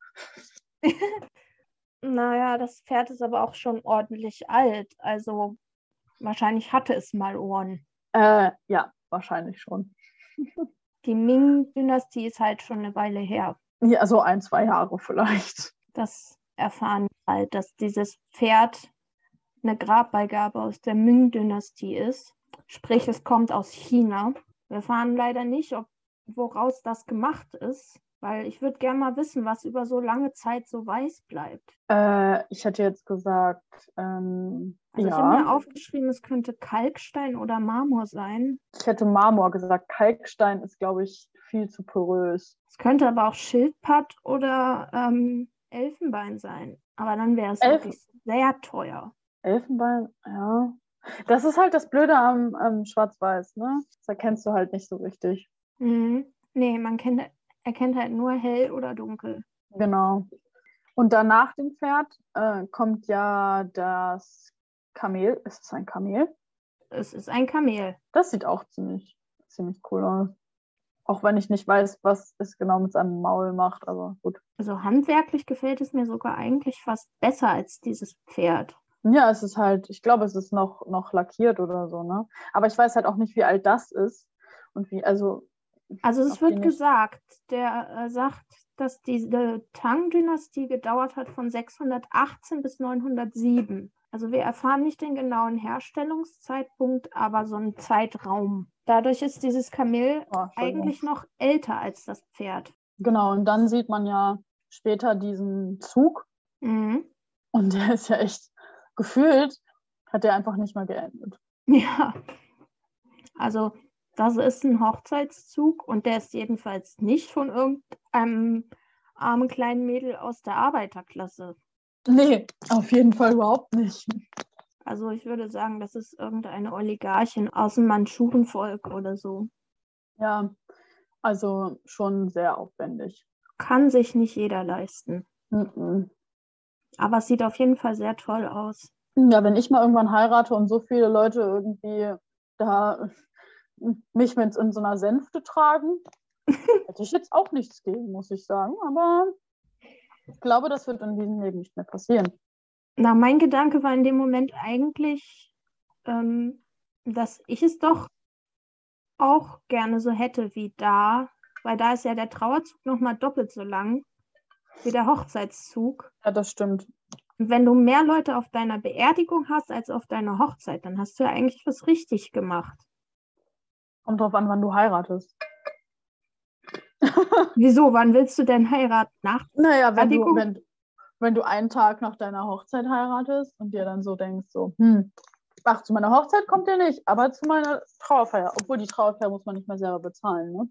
naja, das Pferd ist aber auch schon ordentlich alt. Also wahrscheinlich hatte es mal Ohren. Äh, ja, wahrscheinlich schon. Die Ming-Dynastie ist halt schon eine Weile her. Ja, so ein, zwei Jahre vielleicht. Das erfahren wir halt, dass dieses Pferd eine Grabbeigabe aus der Ming-Dynastie ist. Sprich, es kommt aus China. Wir erfahren leider nicht, ob, woraus das gemacht ist. Weil ich würde gerne mal wissen, was über so lange Zeit so weiß bleibt. Äh, ich hätte jetzt gesagt, ähm, also ja. ich habe mir aufgeschrieben, es könnte Kalkstein oder Marmor sein. Ich hätte Marmor gesagt. Kalkstein ist, glaube ich, viel zu porös. Es könnte aber auch Schildpatt oder ähm, Elfenbein sein. Aber dann wäre es wirklich sehr teuer. Elfenbein, ja. Das ist halt das Blöde am, am Schwarz-Weiß, ne? Das erkennst du halt nicht so richtig. Mhm. Nee, man kennt, erkennt halt nur hell oder dunkel. Genau. Und dann nach dem Pferd äh, kommt ja das Kamel. Ist es ein Kamel? Es ist ein Kamel. Das sieht auch ziemlich, ziemlich cool aus. Auch wenn ich nicht weiß, was es genau mit seinem Maul macht, aber gut. Also handwerklich gefällt es mir sogar eigentlich fast besser als dieses Pferd. Ja, es ist halt, ich glaube, es ist noch, noch lackiert oder so, ne? Aber ich weiß halt auch nicht, wie alt das ist. Und wie, also. Also es wird gesagt, der äh, sagt, dass diese Tang-Dynastie gedauert hat von 618 bis 907. Also wir erfahren nicht den genauen Herstellungszeitpunkt, aber so einen Zeitraum. Dadurch ist dieses Kamel Oh, eigentlich noch älter als das Pferd. Genau, und dann sieht man ja später diesen Zug. Mhm. Und der ist ja echt gefühlt, hat der einfach nicht mehr geendet. Ja. Also das ist ein Hochzeitszug und der ist jedenfalls nicht von irgendeinem armen kleinen Mädel aus der Arbeiterklasse. Nee, auf jeden Fall überhaupt nicht. Also ich würde sagen, das ist irgendeine Oligarchin aus dem Mandschurenvolk oder so. Ja, also schon sehr aufwendig. Kann sich nicht jeder leisten. Mhm. Aber es sieht auf jeden Fall sehr toll aus. Ja, wenn ich mal irgendwann heirate und so viele Leute irgendwie da mich mit in so einer Sänfte tragen, hätte ich jetzt auch nichts gegen, muss ich sagen. Aber ich glaube, das wird in diesem Leben nicht mehr passieren. Na, mein Gedanke war in dem Moment eigentlich, ähm, dass ich es doch auch gerne so hätte wie da, weil da ist ja der Trauerzug nochmal doppelt so lang wie der Hochzeitszug. Ja, das stimmt. Und wenn du mehr Leute auf deiner Beerdigung hast als auf deiner Hochzeit, dann hast du ja eigentlich was richtig gemacht. Kommt drauf an, wann du heiratest. Wieso? Wann willst du denn heiraten? Nach? Naja, wenn du, wenn, wenn du einen Tag nach deiner Hochzeit heiratest und dir dann so denkst, so, hm, ach, zu meiner Hochzeit kommt ihr nicht, aber zu meiner Trauerfeier. Obwohl die Trauerfeier muss man nicht mehr selber bezahlen, ne?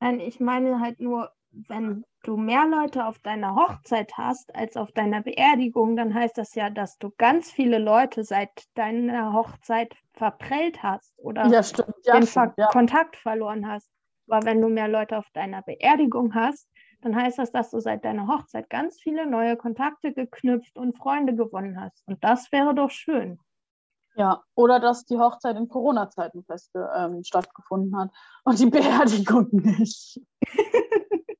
Nein, ich meine halt nur, wenn du mehr Leute auf deiner Hochzeit hast als auf deiner Beerdigung, dann heißt das ja, dass du ganz viele Leute seit deiner Hochzeit verprellt hast oder Ja, stimmt. Ja, den stimmt, ja. Kontakt verloren hast. Aber wenn du mehr Leute auf deiner Beerdigung hast, dann heißt das, dass du seit deiner Hochzeit ganz viele neue Kontakte geknüpft und Freunde gewonnen hast. Und das wäre doch schön. Ja, oder dass die Hochzeit in Corona-Zeiten festge ähm, stattgefunden hat und die Beerdigung nicht.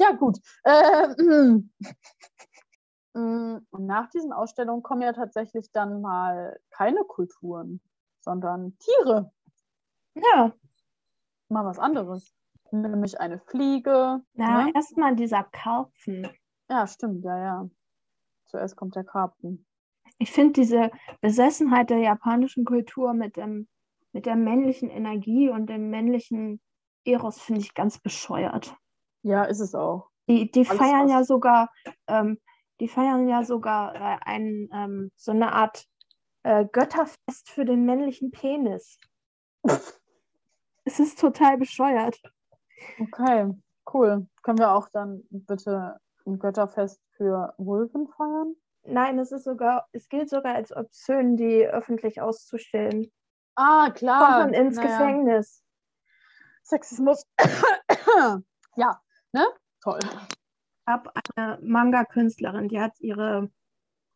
ja, gut. Äh, und nach diesen Ausstellungen kommen ja tatsächlich dann mal keine Kulturen, sondern Tiere. Ja. Mal was anderes. Nämlich eine Fliege. Na, ne? erstmal dieser Karpfen. Ja, stimmt, ja, ja. Zuerst kommt der Karpfen. Ich finde diese Besessenheit der japanischen Kultur mit dem, mit der männlichen Energie und dem männlichen Eros finde ich ganz bescheuert. Ja, ist es auch. Die, die Alles, feiern was- ja sogar, ähm, die feiern ja sogar äh, ein, ähm, so eine Art äh, Götterfest für den männlichen Penis. Es ist total bescheuert. Okay, cool. Können wir auch dann bitte ein Götterfest für Wulven feiern? Nein, es ist sogar, es gilt sogar als obszön, die öffentlich auszustellen. Ah, Kommt klar. man ins Naja, Gefängnis. Sexismus. ja, ne? Toll. habe eine Manga-Künstlerin, die hat ihre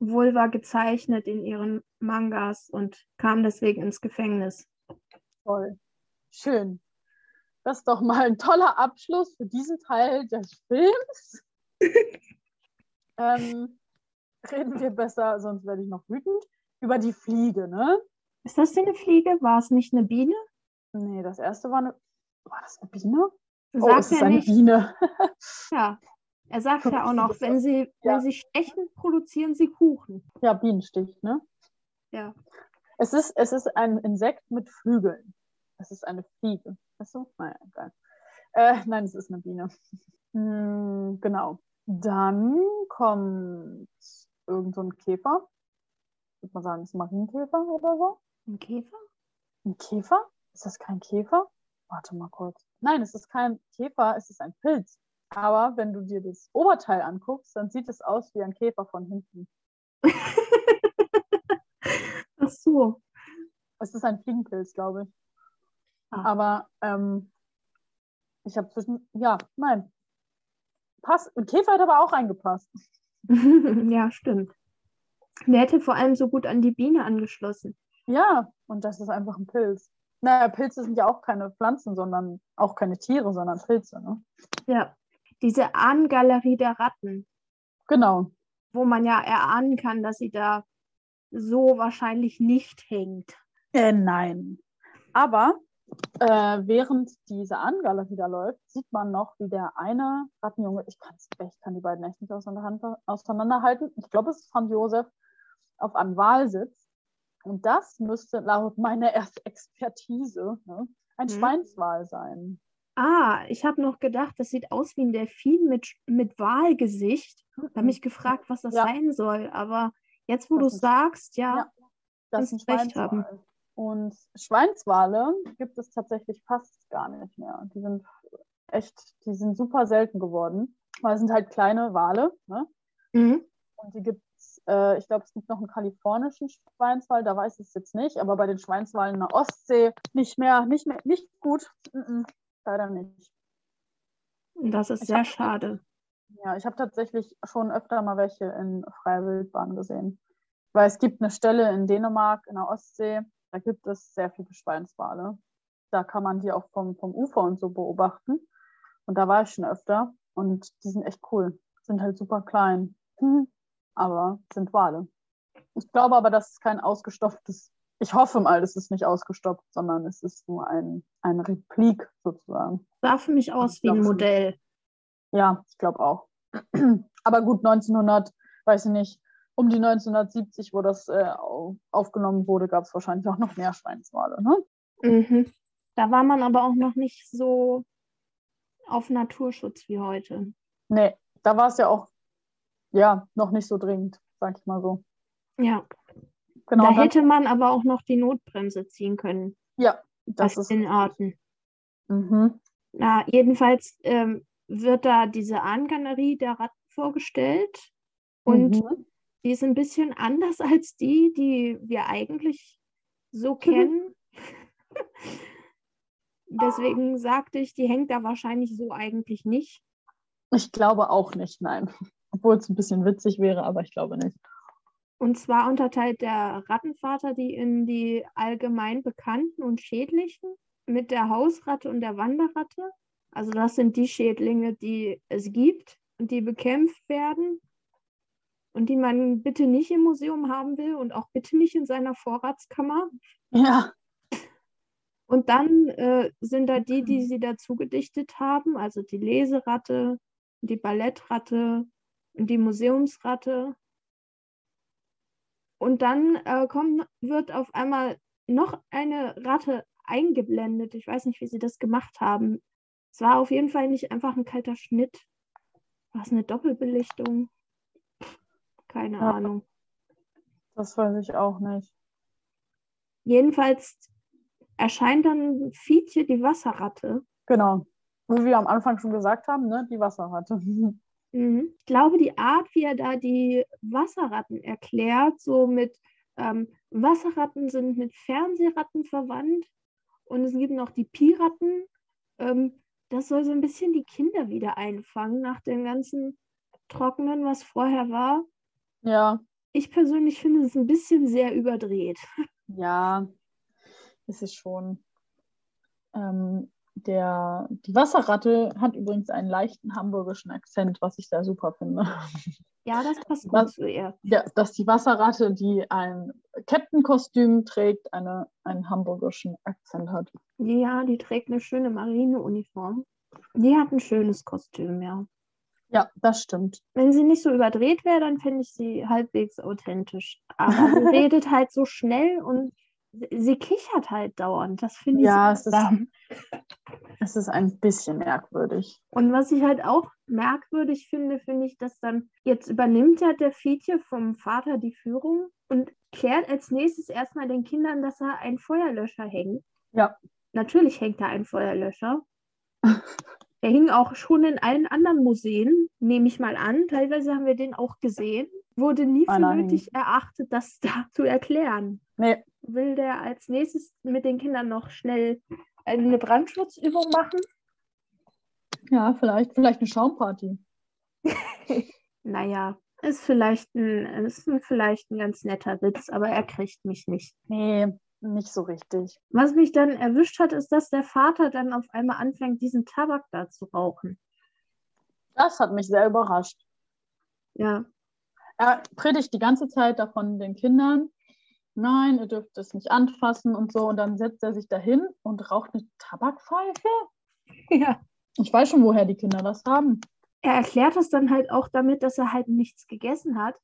Vulva gezeichnet in ihren Mangas und kam deswegen ins Gefängnis. Toll. Schön. Das ist doch mal ein toller Abschluss für diesen Teil des Films. ähm, reden wir besser, sonst werde ich noch wütend, über die Fliege, ne? Ist das denn eine Fliege? War es nicht eine Biene? Nee, das erste war eine. War das eine Biene? Oh, Sagt es ist eine nicht. Biene. Ja. Er sagt ja auch noch, wenn sie, Ja. wenn sie stechen, produzieren sie Kuchen. ja, Bienenstich, ne? Ja. Es ist, es ist ein Insekt mit Flügeln. Es ist eine Fliege. Du? Naja, egal. Äh, nein, es ist eine Biene. Hm, genau. Dann kommt irgend so ein Käfer. Ich würde mal sagen, ist ein Marienkäfer oder so. Ein Käfer? Ein Käfer? Ist das kein Käfer? Warte mal kurz. Nein, es ist kein Käfer, es ist ein Pilz. Aber wenn du dir das Oberteil anguckst, dann sieht es aus wie ein Käfer von hinten. Ach so. Es ist ein Fliegenpilz, glaube ich. Ah. Aber ähm, ich habe zwischen. Ja, nein. Pass. Ein Käfer hat aber auch reingepasst. ja, stimmt. Der hätte vor allem so gut an die Biene angeschlossen. Ja, und das ist einfach ein Pilz. Naja, Pilze sind ja auch keine Pflanzen, sondern auch keine Tiere, sondern Pilze. Ne? Ja. Diese Ahnengalerie der Ratten. Genau. wo man ja erahnen kann, dass sie da so wahrscheinlich nicht hängt. Äh, nein. Aber äh, während diese Ahnengalerie da läuft, sieht man noch, wie der eine Rattenjunge, ich, ich kann die beiden echt nicht auseinander, auseinanderhalten, ich glaube, es ist Franz Josef, auf einem Wal sitzt. Und das müsste laut meiner ersten Expertise ne, ein Mhm. Schweinswal sein. Ah, ich habe noch gedacht, das sieht aus wie ein Delfin mit, mit Walgesicht. Ich habe mich gefragt, was das Ja. sein soll. Aber jetzt, wo du sagst, ja, Ja. Das ist recht haben. Und Schweinswale gibt es tatsächlich fast gar nicht mehr. Die sind echt, die sind super selten geworden, weil es sind halt kleine Wale. Ne? Mhm. Und die gibt es, äh, ich glaube, es gibt noch einen kalifornischen Schweinswal, da weiß ich es jetzt nicht, aber bei den Schweinswalen in der Ostsee nicht mehr, nicht mehr, nicht gut. Mm-mm, leider nicht. Das ist Ich sehr hab- schade. Ja, ich habe tatsächlich schon öfter mal welche in freier Wildbahn gesehen. Weil es gibt eine Stelle in Dänemark, in der Ostsee, da gibt es sehr viele Schweinswale. Da kann man die auch vom, vom Ufer und so beobachten. Und da war ich schon öfter und die sind echt cool. Sind halt super klein. Hm, aber sind Wale. Ich glaube aber, dass es kein ausgestopftes, ich hoffe mal, es ist nicht ausgestopft, sondern es ist nur ein, ein Replik sozusagen. Sah für mich aus wie ein. Modell. Ja, ich glaube auch. Aber gut, 1900, weiß ich nicht, um die 1970, wo das äh, au- aufgenommen wurde, gab es wahrscheinlich auch noch mehr Schweinswale. Ne? Mhm. Da war man aber auch noch nicht so auf Naturschutz wie heute. Nee, da war es ja auch, ja, noch nicht so dringend, sag ich mal so. Ja, Genau, da hätte man aber auch noch die Notbremse ziehen können ja, das ist. den Arten. Mhm. Na, jedenfalls ähm, wird da diese Ahnengalerie der Ratten vorgestellt und Mhm. Die ist ein bisschen anders als die, die wir eigentlich so Mhm. kennen. Deswegen sagte ich, die hängt da wahrscheinlich so eigentlich nicht. Ich glaube auch nicht, nein. Obwohl es ein bisschen witzig wäre, aber ich glaube nicht. Und zwar unterteilt der Rattenvater die in die allgemein bekannten und schädlichen mit der Hausratte und der Wanderratte. Also das sind die Schädlinge, die es gibt und die bekämpft werden und die man bitte nicht im Museum haben will und auch bitte nicht in seiner Vorratskammer. Ja. Und dann äh, sind da die, die sie dazu gedichtet haben, also die Leseratte, die Ballettratte und die Museumsratte. Und dann äh, kommt, wird auf einmal noch eine Ratte eingeblendet. Ich weiß nicht, wie sie das gemacht haben. Es war auf jeden Fall nicht einfach ein kalter Schnitt. War es eine Doppelbelichtung? Keine Ja. Ahnung. Das weiß ich auch nicht. Jedenfalls erscheint dann Fietje die Wasserratte. Genau. Wie wir am Anfang schon gesagt haben, ne? Die Wasserratte. Mhm. Ich glaube, die Art, wie er da die Wasserratten erklärt, so mit ähm, Wasserratten sind mit Fernsehratten verwandt und es gibt noch die Piraten. Ähm, das soll so ein bisschen die Kinder wieder einfangen nach dem ganzen Trockenen, was vorher war. Ja, Ich persönlich finde es ein bisschen sehr überdreht. ja, ist es schon. Ähm, der, die Wasserratte hat übrigens einen leichten hamburgischen Akzent, was ich sehr super finde. Ja, das passt gut Was- zu ihr. Ja, dass die Wasserratte, die ein Captain-Kostüm trägt, eine, einen hamburgischen Akzent hat. Ja, die trägt eine schöne Marineuniform. Die hat ein schönes Kostüm, ja. Ja, das stimmt. Wenn sie nicht so überdreht wäre, dann fände ich sie halbwegs authentisch. Aber sie redet halt so schnell und sie, kichert halt dauernd. Das finde ich Ja, es ist-. Es ist ein bisschen merkwürdig. Und was ich halt auch merkwürdig finde, finde ich, dass dann jetzt übernimmt ja der Fietje vom Vater die Führung und klärt als nächstes erstmal den Kindern, dass er einen Feuerlöscher hängt. Ja. Natürlich hängt da ein Feuerlöscher. Der hing auch schon in allen anderen Museen, nehme ich mal an. Teilweise haben wir den auch gesehen. Wurde nie für Meiner nötig erachtet, das da zu erklären. Nee, Will der als nächstes mit den Kindern noch schnell eine Brandschutzübung machen? ja, vielleicht, vielleicht eine Schaumparty. Naja, ist vielleicht ein, ist vielleicht ein ganz netter Witz, aber er kriegt mich nicht. Nee, nicht so richtig. Was mich dann erwischt hat, ist, dass der Vater dann auf einmal anfängt, diesen Tabak da zu rauchen. Das hat mich sehr überrascht. Ja, Er predigt die ganze Zeit davon den Kindern, nein, ihr dürft es nicht anfassen und so. Und dann setzt er sich dahin und raucht eine Tabakpfeife. ja. Ich weiß schon, woher die Kinder das haben. Er erklärt es dann halt auch damit, dass er halt nichts gegessen hat,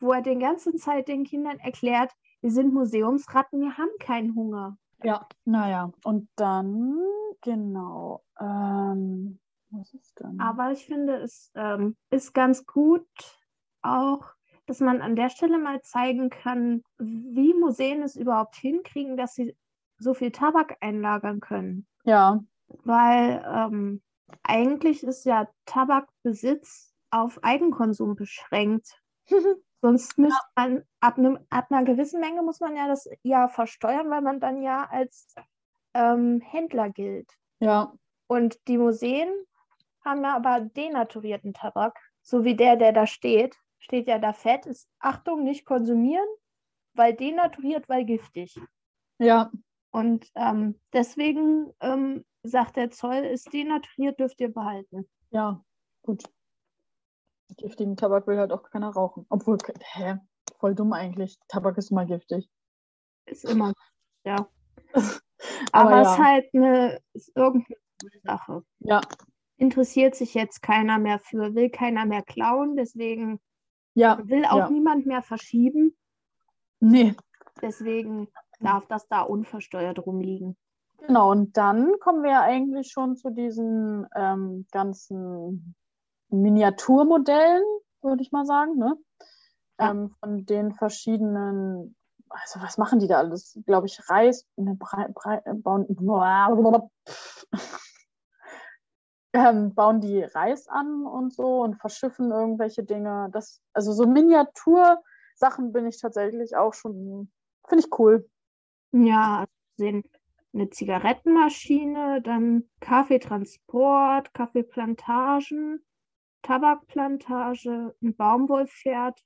wo er den ganzen Zeit den Kindern erklärt, wir sind Museumsratten, wir haben keinen Hunger. Ja, naja. Und dann, genau. Ähm, was ist denn? Aber ich finde, es ähm, ist ganz gut auch, dass man an der Stelle mal zeigen kann, wie Museen es überhaupt hinkriegen, dass sie so viel Tabak einlagern können. ja, Weil ähm, eigentlich ist ja Tabakbesitz auf Eigenkonsum beschränkt. Sonst müsste man ab, einem, ab einer gewissen Menge muss man ja das ja versteuern, weil man dann ja als ähm, Händler gilt. ja, Und die Museen haben ja aber denaturierten Tabak, so wie der, der da steht. Steht ja da fett, ist Achtung, nicht konsumieren, weil denaturiert, weil giftig. ja, Und ähm, deswegen ähm, sagt der Zoll, ist denaturiert, dürft ihr behalten. ja, gut. Giftigen Tabak will halt auch keiner rauchen. Obwohl, hä? Voll dumm eigentlich. Tabak ist immer giftig. Ist immer, ja. Aber Aber es ist halt eine, ist irgendeine Sache. Ja, Interessiert sich jetzt keiner mehr für, will keiner mehr klauen, deswegen ja, will auch ja. niemand mehr verschieben. Nee, Deswegen darf das da unversteuert rumliegen. Genau, und dann kommen wir ja eigentlich schon zu diesen ähm, ganzen Miniaturmodellen, würde ich mal sagen, ne? Ja. Ähm, von den verschiedenen, also was machen die da alles? Glaube ich, Reis, ne, Brei, Brei, äh, bauen, ähm, bauen die Reis an und so und verschiffen irgendwelche Dinge. Das, also so Miniatursachen bin ich tatsächlich auch schon, finde ich cool. Ja, sehen eine Zigarettenmaschine, dann Kaffeetransport, Kaffeeplantagen, Tabakplantage, ein Baumwollpferd,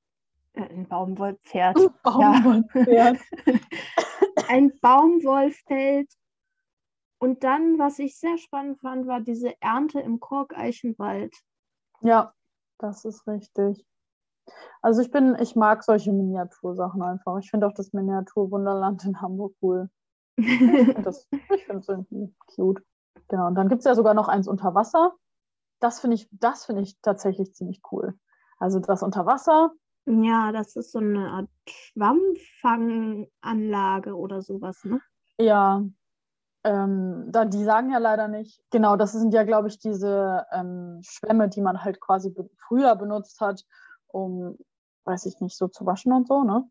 Äh, Ein Baumwollpferd. Baumwollpferd. Ein Baumwollfeld. Und dann, was ich sehr spannend fand, war diese Ernte im Korkeichenwald. Ja, das ist richtig. Also ich bin, ich mag solche Miniatursachen einfach. Ich finde auch das Miniaturwunderland in Hamburg cool. Ich finde das, ich finde es irgendwie cute. Genau. Und dann gibt es ja sogar noch eins unter Wasser. Das finde ich, das finde ich tatsächlich ziemlich cool. Also das unter Wasser, Ja, das ist so eine Art Schwammfanganlage oder sowas, ne? ja, ähm, da, die sagen ja leider nicht. Genau, das sind ja, glaube ich, diese ähm, Schwämme, die man halt quasi be früher benutzt hat, um, weiß ich nicht, so zu waschen und so, ne?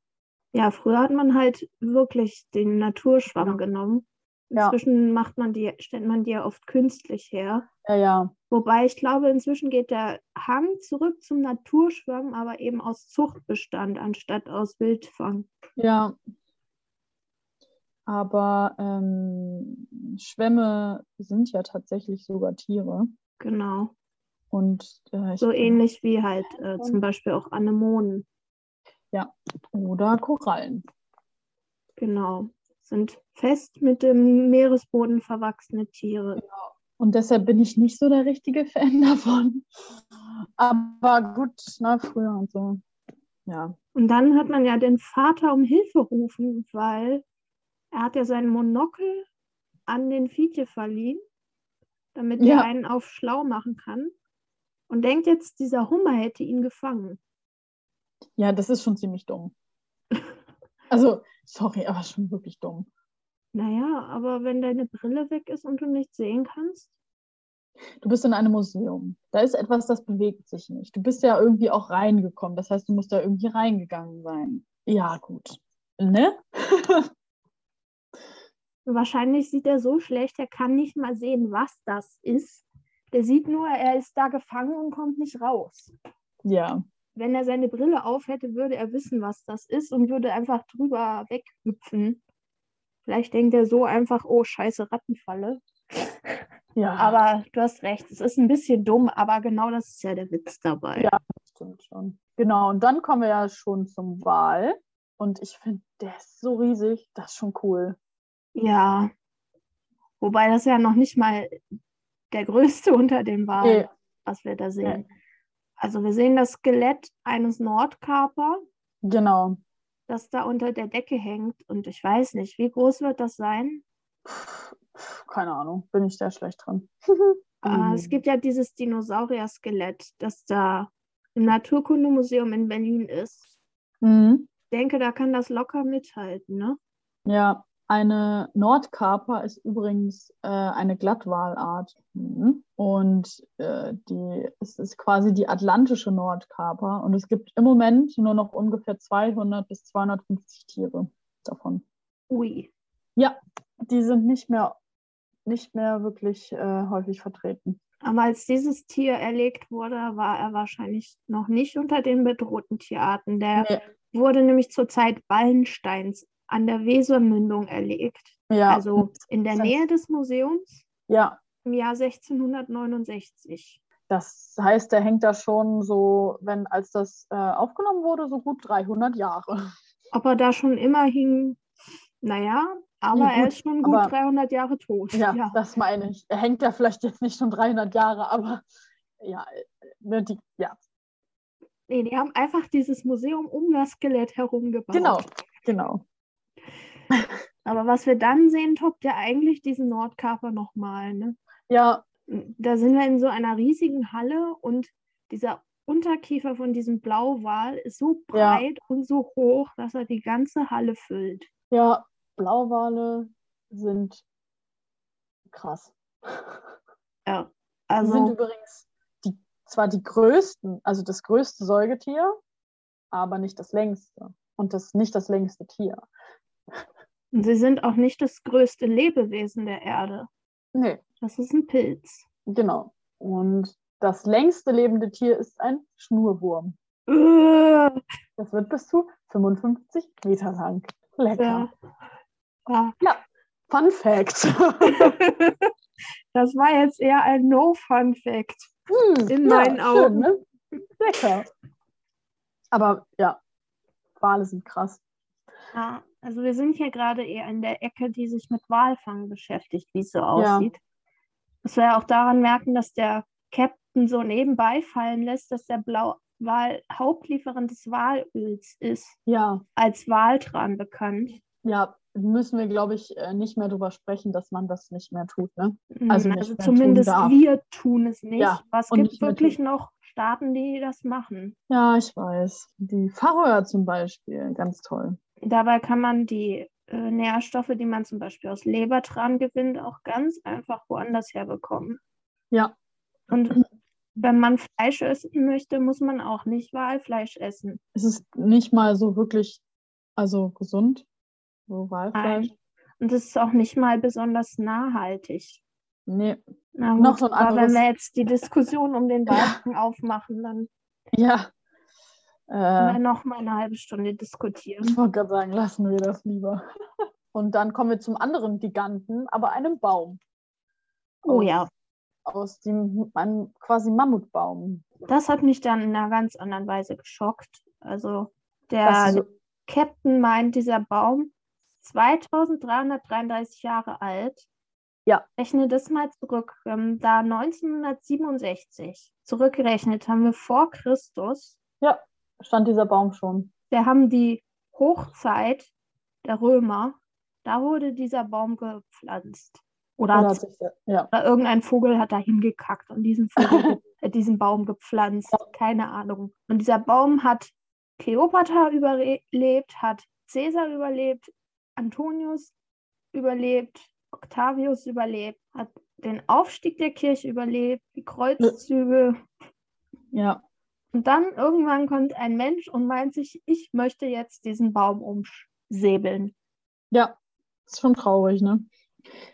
Ja, früher hat man halt wirklich den Naturschwamm genommen. Ja. Inzwischen macht man die, stellt man die ja oft künstlich her. Ja, ja. Wobei ich glaube, inzwischen geht der Hang zurück zum Naturschwamm, aber eben aus Zuchtbestand anstatt aus Wildfang. Ja. Aber ähm, Schwämme sind ja tatsächlich sogar Tiere. Genau. Und äh, So ähnlich wie halt äh, zum Beispiel auch Anemonen. oder Korallen. Genau. Sind fest mit dem Meeresboden verwachsene Tiere. Und deshalb bin ich nicht so der richtige Fan davon. Aber gut, na, früher und so. Ja. Und dann hat man ja den Vater um Hilfe rufen, weil er hat ja seinen Monokel an den Fietje verliehen, damit Ja. er einen auf schlau machen kann. Und denkt jetzt, dieser Hummer hätte ihn gefangen. Ja, das ist schon ziemlich dumm. Also, sorry, aber schon wirklich dumm. Naja, aber wenn deine Brille weg ist und du nichts sehen kannst, Du bist in einem Museum. Da ist etwas, das bewegt sich nicht. Du bist ja irgendwie auch reingekommen. Das heißt, du musst da irgendwie reingegangen sein. Ja, gut. Ne? wahrscheinlich sieht er so schlecht, er kann nicht mal sehen, was das ist. Der sieht nur, er ist da gefangen und kommt nicht raus. Ja. Wenn er seine Brille auf hätte, würde er wissen, was das ist und würde einfach drüber weghüpfen. Vielleicht denkt er so einfach, oh, scheiße, Rattenfalle. Ja, Aber du hast recht, es ist ein bisschen dumm, aber genau das ist ja der Witz dabei. Ja. stimmt schon. Genau, und dann kommen wir ja schon zum Wal. Und ich finde, der ist so riesig, das ist schon cool. Ja. Wobei das ja noch nicht mal der größte unter den Walen, Nee. was wir da sehen. Also wir sehen das Skelett eines Nordkaper, Genau. Das da unter der Decke hängt. Und ich weiß nicht, wie groß wird das sein? Keine Ahnung, bin ich sehr schlecht drin. Äh, es gibt ja dieses Dinosaurier-Skelett, das da im Naturkundemuseum in Berlin ist. Mhm. Ich denke, da kann das locker mithalten, ne? Ja, eine Nordkaper ist übrigens äh, eine Glattwalart. Mhm. Und äh, die, es ist quasi die atlantische Nordkaper. Und es gibt im Moment nur noch ungefähr 200 bis 250 Tiere davon. Ui. Ja, die sind nicht mehr, nicht mehr wirklich äh, häufig vertreten. Aber als dieses Tier erlegt wurde, war er wahrscheinlich noch nicht unter den bedrohten Tierarten. Der Nee. wurde nämlich zur Zeit Wallensteins an der Wesermündung erlegt. Ja, Also in der Nähe des Museums ja, im Jahr 1669. das heißt, der hängt da schon so, wenn als das äh, aufgenommen wurde, so gut 300 Jahre. Ob er da schon immer hing, naja, aber Ja, er gut, ist schon gut aber- 300 Jahre tot. Ja, Ja. das meine ich. Er hängt ja vielleicht jetzt nicht schon 300 Jahre, aber ja, ne, die, ja, Nee, die haben einfach dieses Museum um das Skelett herum gebaut. genau, genau. Aber was wir dann sehen, toppt ja eigentlich diesen Nordkaper nochmal. Ne? Ja, Da sind wir in so einer riesigen Halle und dieser Unterkiefer von diesem Blauwal ist so Ja. breit und so hoch, dass er die ganze Halle füllt. ja, Blauwale sind krass. Ja, Die sind also übrigens die, zwar die größten, also das größte Säugetier, aber nicht das längste. Und das nicht das längste Tier. Sie sind auch nicht das größte Lebewesen der Erde. Nee, Das ist ein Pilz. genau. Und das längste lebende Tier ist ein Schnurwurm. Das wird bis zu 55 Meter lang. Lecker. ja. Ja. Fun Fact. Das war jetzt eher ein No-Fun-Fact. Hm, In ja, meinen schön, Augen. ne? Lecker. Aber ja, Wale sind krass. Ja, also wir sind hier gerade eher in der Ecke, die sich mit Walfang beschäftigt, wie es so aussieht. Was wir ja auch daran merken, dass der Captain so nebenbei fallen lässt, dass der Blauwal Hauptlieferant des Walöls ist, Ja, als Waltran bekannt. ja, müssen wir, glaube ich, äh, nicht mehr drüber sprechen, dass man das nicht mehr tut, ne? Also, Also tun zumindest darf. wir tun es nicht. Ja, und gibt wirklich tun. noch Staaten, die das machen. Ja, ich weiß. Die Färöer zum Beispiel, ganz toll. Dabei kann man die äh, Nährstoffe, die man zum Beispiel aus Lebertran gewinnt, auch ganz einfach woanders herbekommen. Ja, Und wenn man Fleisch essen möchte, muss man auch nicht Walfleisch essen. es ist nicht mal so wirklich, also gesund, so Walfleisch. Nein. Und es ist auch nicht mal besonders nachhaltig. Nee, Na Noch gut, so ein aber wenn anderes- wir jetzt die Diskussion um den Walfang aufmachen, dann ja. Äh, noch mal eine halbe Stunde diskutieren. ich wollte gerade sagen, lassen wir das lieber. Und dann kommen wir zum anderen Giganten, aber einem Baum. Oh Aus- ja, Aus dem einem quasi Mammutbaum. das hat mich dann in einer ganz anderen Weise geschockt. Also der so, Captain meint, dieser Baum ist 2333 Jahre alt. Ja. Rechne das mal zurück. Da 1967 zurückgerechnet, haben wir vor Christus. Stand dieser Baum schon. Wir haben die Hochzeit der Römer. Da wurde dieser Baum gepflanzt. Oder, Oder sich ja. oder irgendein Vogel hat da hingekackt und diesen, Vogel, äh, diesen Baum gepflanzt. Keine Ahnung. Und dieser Baum hat Kleopatra überlebt, hat Caesar überlebt, Antonius überlebt, Octavius überlebt, hat den Aufstieg der Kirche überlebt, die Kreuzzüge. ja. Und dann irgendwann kommt ein Mensch und meint sich, ich möchte jetzt diesen Baum umsäbeln. Ja, ist schon traurig, ne?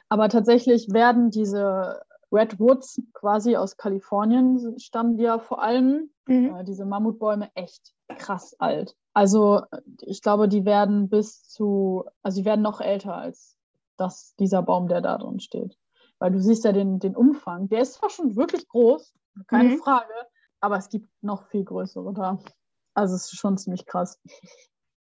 Aber tatsächlich werden diese Redwoods quasi aus Kalifornien stammen die ja vor allem, Mhm. äh, diese Mammutbäume, echt krass alt. Also äh, ich glaube, die werden bis zu, also die werden noch älter als das, dieser Baum, der da drin steht. Weil du siehst ja den, den Umfang. Der ist zwar schon wirklich groß, keine Mhm. Frage, aber es gibt noch viel größere da. Also es ist schon ziemlich krass.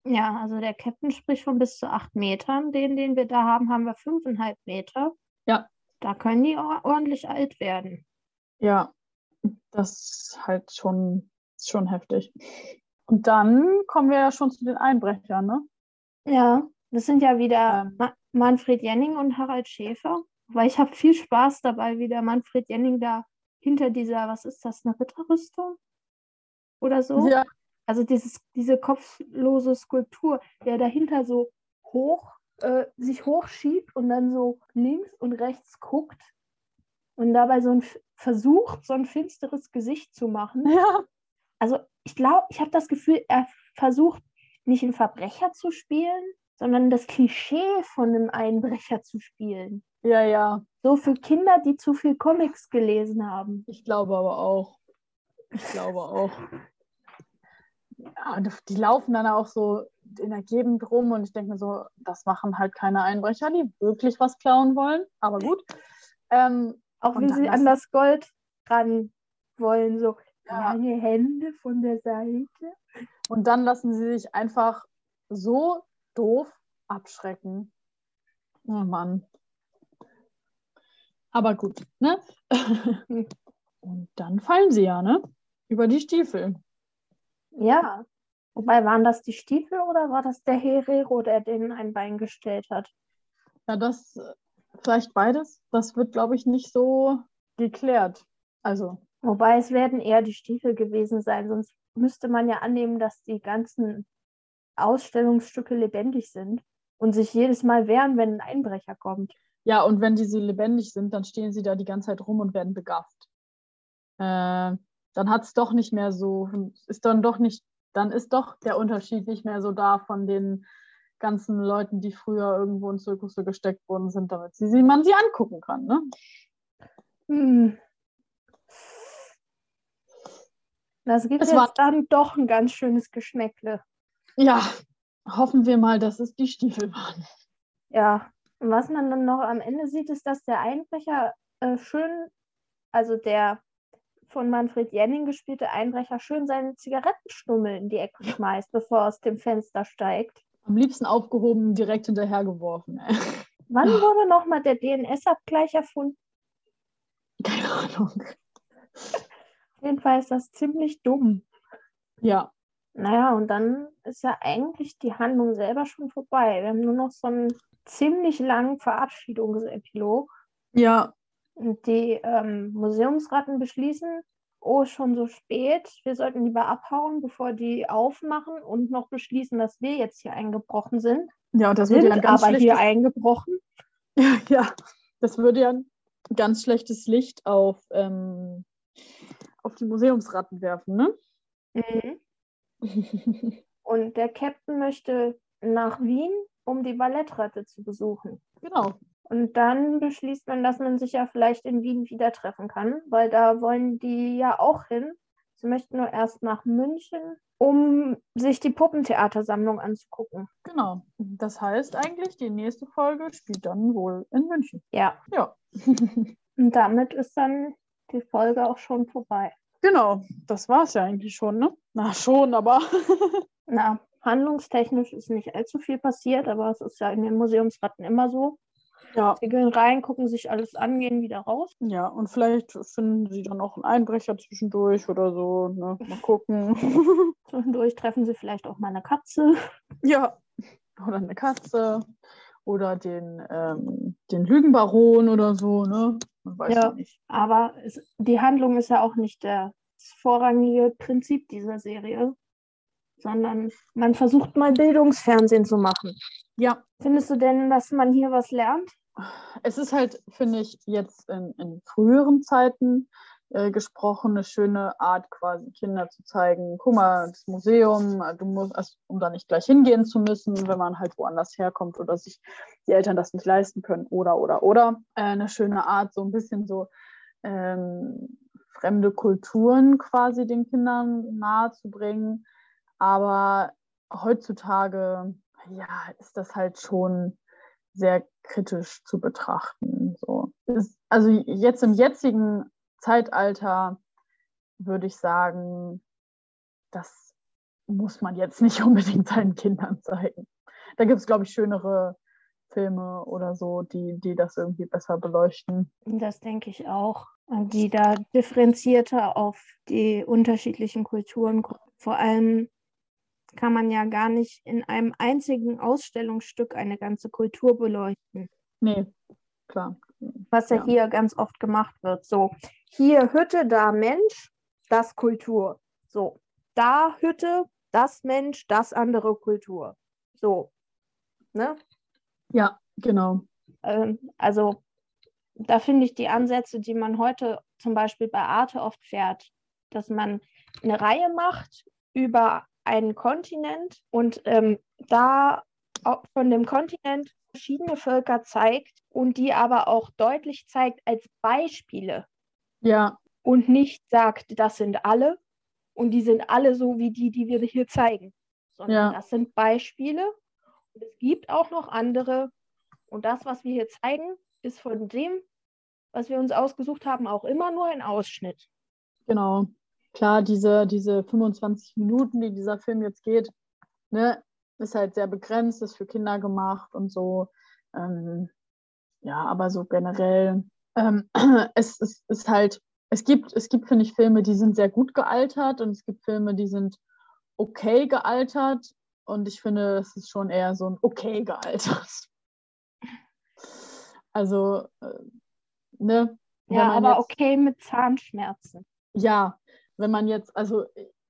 Ja, also der Captain spricht von bis zu acht Metern. Den, den wir da haben, haben wir fünfeinhalb Meter. Ja. Da können die or- ordentlich alt werden. Ja, das ist halt schon, schon heftig. Und dann kommen wir ja schon zu den Einbrechern, ne? Ja, das sind ja wieder Ähm. Ma Manfred Jenning und Harald Schäfer. Weil ich habe viel Spaß dabei, wie der Manfred Jenning da hinter dieser, was ist das, eine Ritterrüstung? Oder so? Ja, Also dieses, diese kopflose Skulptur, der dahinter so hoch, äh, sich hochschiebt und dann so links und rechts guckt und dabei so ein versucht, so ein finsteres Gesicht zu machen. ja, Also ich glaube, ich habe das Gefühl, er versucht nicht einen Verbrecher zu spielen, sondern das Klischee von einem Einbrecher zu spielen. Ja, ja. So für Kinder, die zu viel Comics gelesen haben. Ich glaube aber auch. Ich glaube auch. Ja, und die laufen dann auch so in der Gegend rum und ich denke mir so, das machen halt keine Einbrecher, die wirklich was klauen wollen. Aber gut. Ähm, Auch wie sie an das Gold ran wollen, so Ja. lange Hände von der Seite. und dann lassen sie sich einfach so doof abschrecken. Oh Mann. Aber gut, ne? Und dann fallen sie ja, ne? Über die Stiefel. Ja. Wobei, waren das die Stiefel oder war das der Herero, der denen ein Bein gestellt hat? Ja, das vielleicht beides. Das wird, glaube ich, nicht so geklärt. Also, Wobei es werden eher die Stiefel gewesen sein, sonst müsste man ja annehmen, dass die ganzen Ausstellungsstücke lebendig sind und sich jedes Mal wehren, wenn ein Einbrecher kommt. Ja, und wenn diese lebendig sind, dann stehen sie da die ganze Zeit rum und werden begafft. Äh, dann hat es doch nicht mehr so, ist dann doch nicht, dann ist doch der Unterschied nicht mehr so da von den ganzen Leuten, die früher irgendwo in Zirkusse gesteckt worden sind, damit sie, sie, man sie angucken kann. Ne? Hm. Das gibt Es war- dann doch ein ganz schönes Geschmäckle. Ja, hoffen wir mal, dass es die Stiefel waren. Ja, was man dann noch am Ende sieht, ist, dass der Einbrecher äh, schön, also der von Manfred Jenning gespielte Einbrecher schön seine Zigarettenstummel in die Ecke schmeißt, bevor er aus dem Fenster steigt. Am liebsten aufgehoben, direkt hinterhergeworfen. ey. Wann wurde nochmal der DNS-Abgleich erfunden? Keine Ahnung. Auf jeden Fall ist das ziemlich dumm. Ja, Naja, und dann ist ja eigentlich die Handlung selber schon vorbei. Wir haben nur noch so einen ziemlich langen Verabschiedungsepilog. ja, die ähm, Museumsratten beschließen, oh, schon so spät, wir sollten lieber abhauen, bevor die aufmachen und noch beschließen, dass wir jetzt hier eingebrochen sind. ja, und das Sind würde ja ein ganz aber hier schlechtes, eingebrochen. ja, das würde ja ein ganz schlechtes Licht auf, ähm, auf die Museumsratten werfen, ne? Mhm. Und der Captain möchte nach Wien, um die Ballettratte zu besuchen. genau. Und dann beschließt man, dass man sich ja vielleicht in Wien wieder treffen kann, weil da wollen die ja auch hin. Sie möchten nur erst nach München, um sich die Puppentheatersammlung anzugucken. Genau. Das heißt eigentlich, die nächste Folge spielt dann wohl in München. Ja, Ja. und damit ist dann die Folge auch schon vorbei. genau, das war es ja eigentlich schon, ne? Na schon, aber Na, handlungstechnisch ist nicht allzu viel passiert, aber es ist ja in den Museumsratten immer so. ja. Sie gehen rein, gucken sich alles an, gehen wieder raus. Ja, und vielleicht finden sie dann auch einen Einbrecher zwischendurch oder so, ne? Mal gucken. Zwischendurch treffen sie vielleicht auch mal eine Katze. ja. Oder eine Katze. Oder den, ähm, den Lügenbaron oder so, ne? Man weiß Ja. nicht. Aber es, die Handlung ist ja auch nicht das vorrangige Prinzip dieser Serie, sondern man versucht mal Bildungsfernsehen zu machen. Ja, Findest du denn, dass man hier was lernt? es ist halt, finde ich, jetzt in, in früheren Zeiten äh, gesprochen, eine schöne Art, quasi Kinder zu zeigen, guck mal, das Museum, du musst, also, um da nicht gleich hingehen zu müssen, wenn man halt woanders herkommt oder sich die Eltern das nicht leisten können oder, oder, oder. Äh, eine schöne Art, so ein bisschen so ähm, fremde Kulturen quasi den Kindern nahezubringen. Aber heutzutage, ja, ist das halt schon sehr kritisch zu betrachten. So. Ist, also jetzt im jetzigen Zeitalter würde ich sagen, das muss man jetzt nicht unbedingt seinen Kindern zeigen. Da gibt es, glaube ich, schönere Filme oder so, die, die das irgendwie besser beleuchten. Das denke ich auch. Die da differenzierter auf die unterschiedlichen Kulturen. Vor allem kann man ja gar nicht in einem einzigen Ausstellungsstück eine ganze Kultur beleuchten. Nee, klar. was ja, Ja. hier ganz oft gemacht wird. So, hier Hütte, da Mensch, das Kultur. So, da Hütte, das Mensch, das andere Kultur. So, ne? Ja, genau. Ähm, also, da finde ich die Ansätze, die man heute zum Beispiel bei Arte oft fährt, dass man eine Reihe macht über einen Kontinent und ähm, da von dem Kontinent verschiedene Völker zeigt und die aber auch deutlich zeigt als Beispiele Ja, und nicht sagt, das sind alle und die sind alle so wie die, die wir hier zeigen, sondern Ja. das sind Beispiele und es gibt auch noch andere und das, was wir hier zeigen, ist von dem, was wir uns ausgesucht haben, auch immer nur ein Ausschnitt. Genau. Klar, diese, diese 25 Minuten, die dieser Film jetzt geht, ne, ist halt sehr begrenzt, ist für Kinder gemacht und so. Ähm, ja, aber so generell, ähm, es, es ist halt, es gibt, es gibt, finde ich, Filme, die sind sehr gut gealtert und es gibt Filme, die sind okay gealtert und ich finde, es ist schon eher so ein okay gealtert. Also, äh, ne? Ja, aber okay mit Zahnschmerzen. ja, wenn man jetzt, also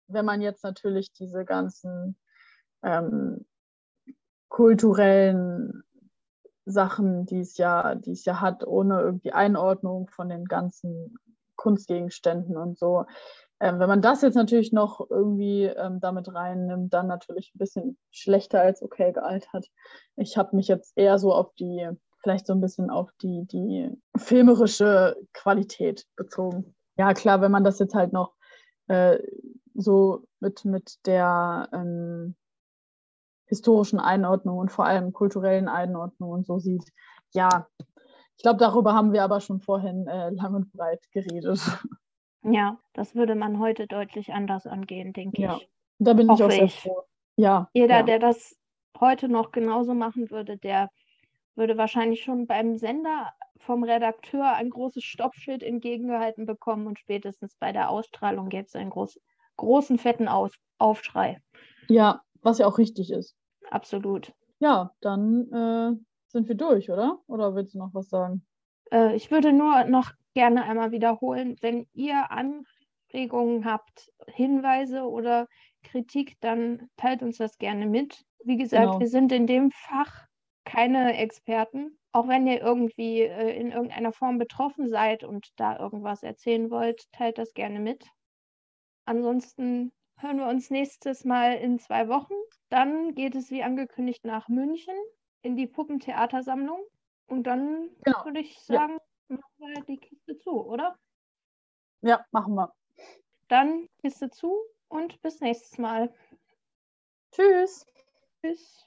wenn man jetzt natürlich diese ganzen ähm, kulturellen Sachen, die es ja, die es ja hat, ohne irgendwie Einordnung von den ganzen Kunstgegenständen und so. Ähm, wenn man das jetzt natürlich noch irgendwie ähm, damit reinnimmt, dann natürlich ein bisschen schlechter als okay gealtert. Ich habe mich jetzt eher so auf die, vielleicht so ein bisschen auf die, die filmerische Qualität bezogen. Ja, klar, wenn man das jetzt halt noch äh, so mit, mit der ähm, historischen Einordnung und vor allem kulturellen Einordnung und so sieht. Ja, ich glaube, darüber haben wir aber schon vorhin äh, lang und breit geredet. Ja, das würde man heute deutlich anders angehen, denke Ja. ich. Da bin ich auch Hoffe sehr ich. froh. Ja, Jeder, ja. der das heute noch genauso machen würde, der würde wahrscheinlich schon beim Sender vom Redakteur ein großes Stoppschild entgegengehalten bekommen und spätestens bei der Ausstrahlung gäbe es einen groß, großen, fetten Aus Aufschrei. Ja, was ja auch richtig ist. Absolut. Ja, dann äh, sind wir durch, oder? Oder willst du noch was sagen? Äh, ich würde nur noch gerne einmal wiederholen, wenn ihr Anregungen habt, Hinweise oder Kritik, dann teilt uns das gerne mit. Wie gesagt, Genau. wir sind in dem Fach keine Experten. Auch wenn ihr irgendwie äh, in irgendeiner Form betroffen seid und da irgendwas erzählen wollt, teilt das gerne mit. Ansonsten hören wir uns nächstes Mal in zwei Wochen. Dann geht es wie angekündigt nach München in die Puppentheatersammlung. Und dann Genau. würde ich Ja. sagen, machen wir die Kiste zu, oder? Ja, machen wir. Dann Kiste zu und bis nächstes Mal. Tschüss. Tschüss.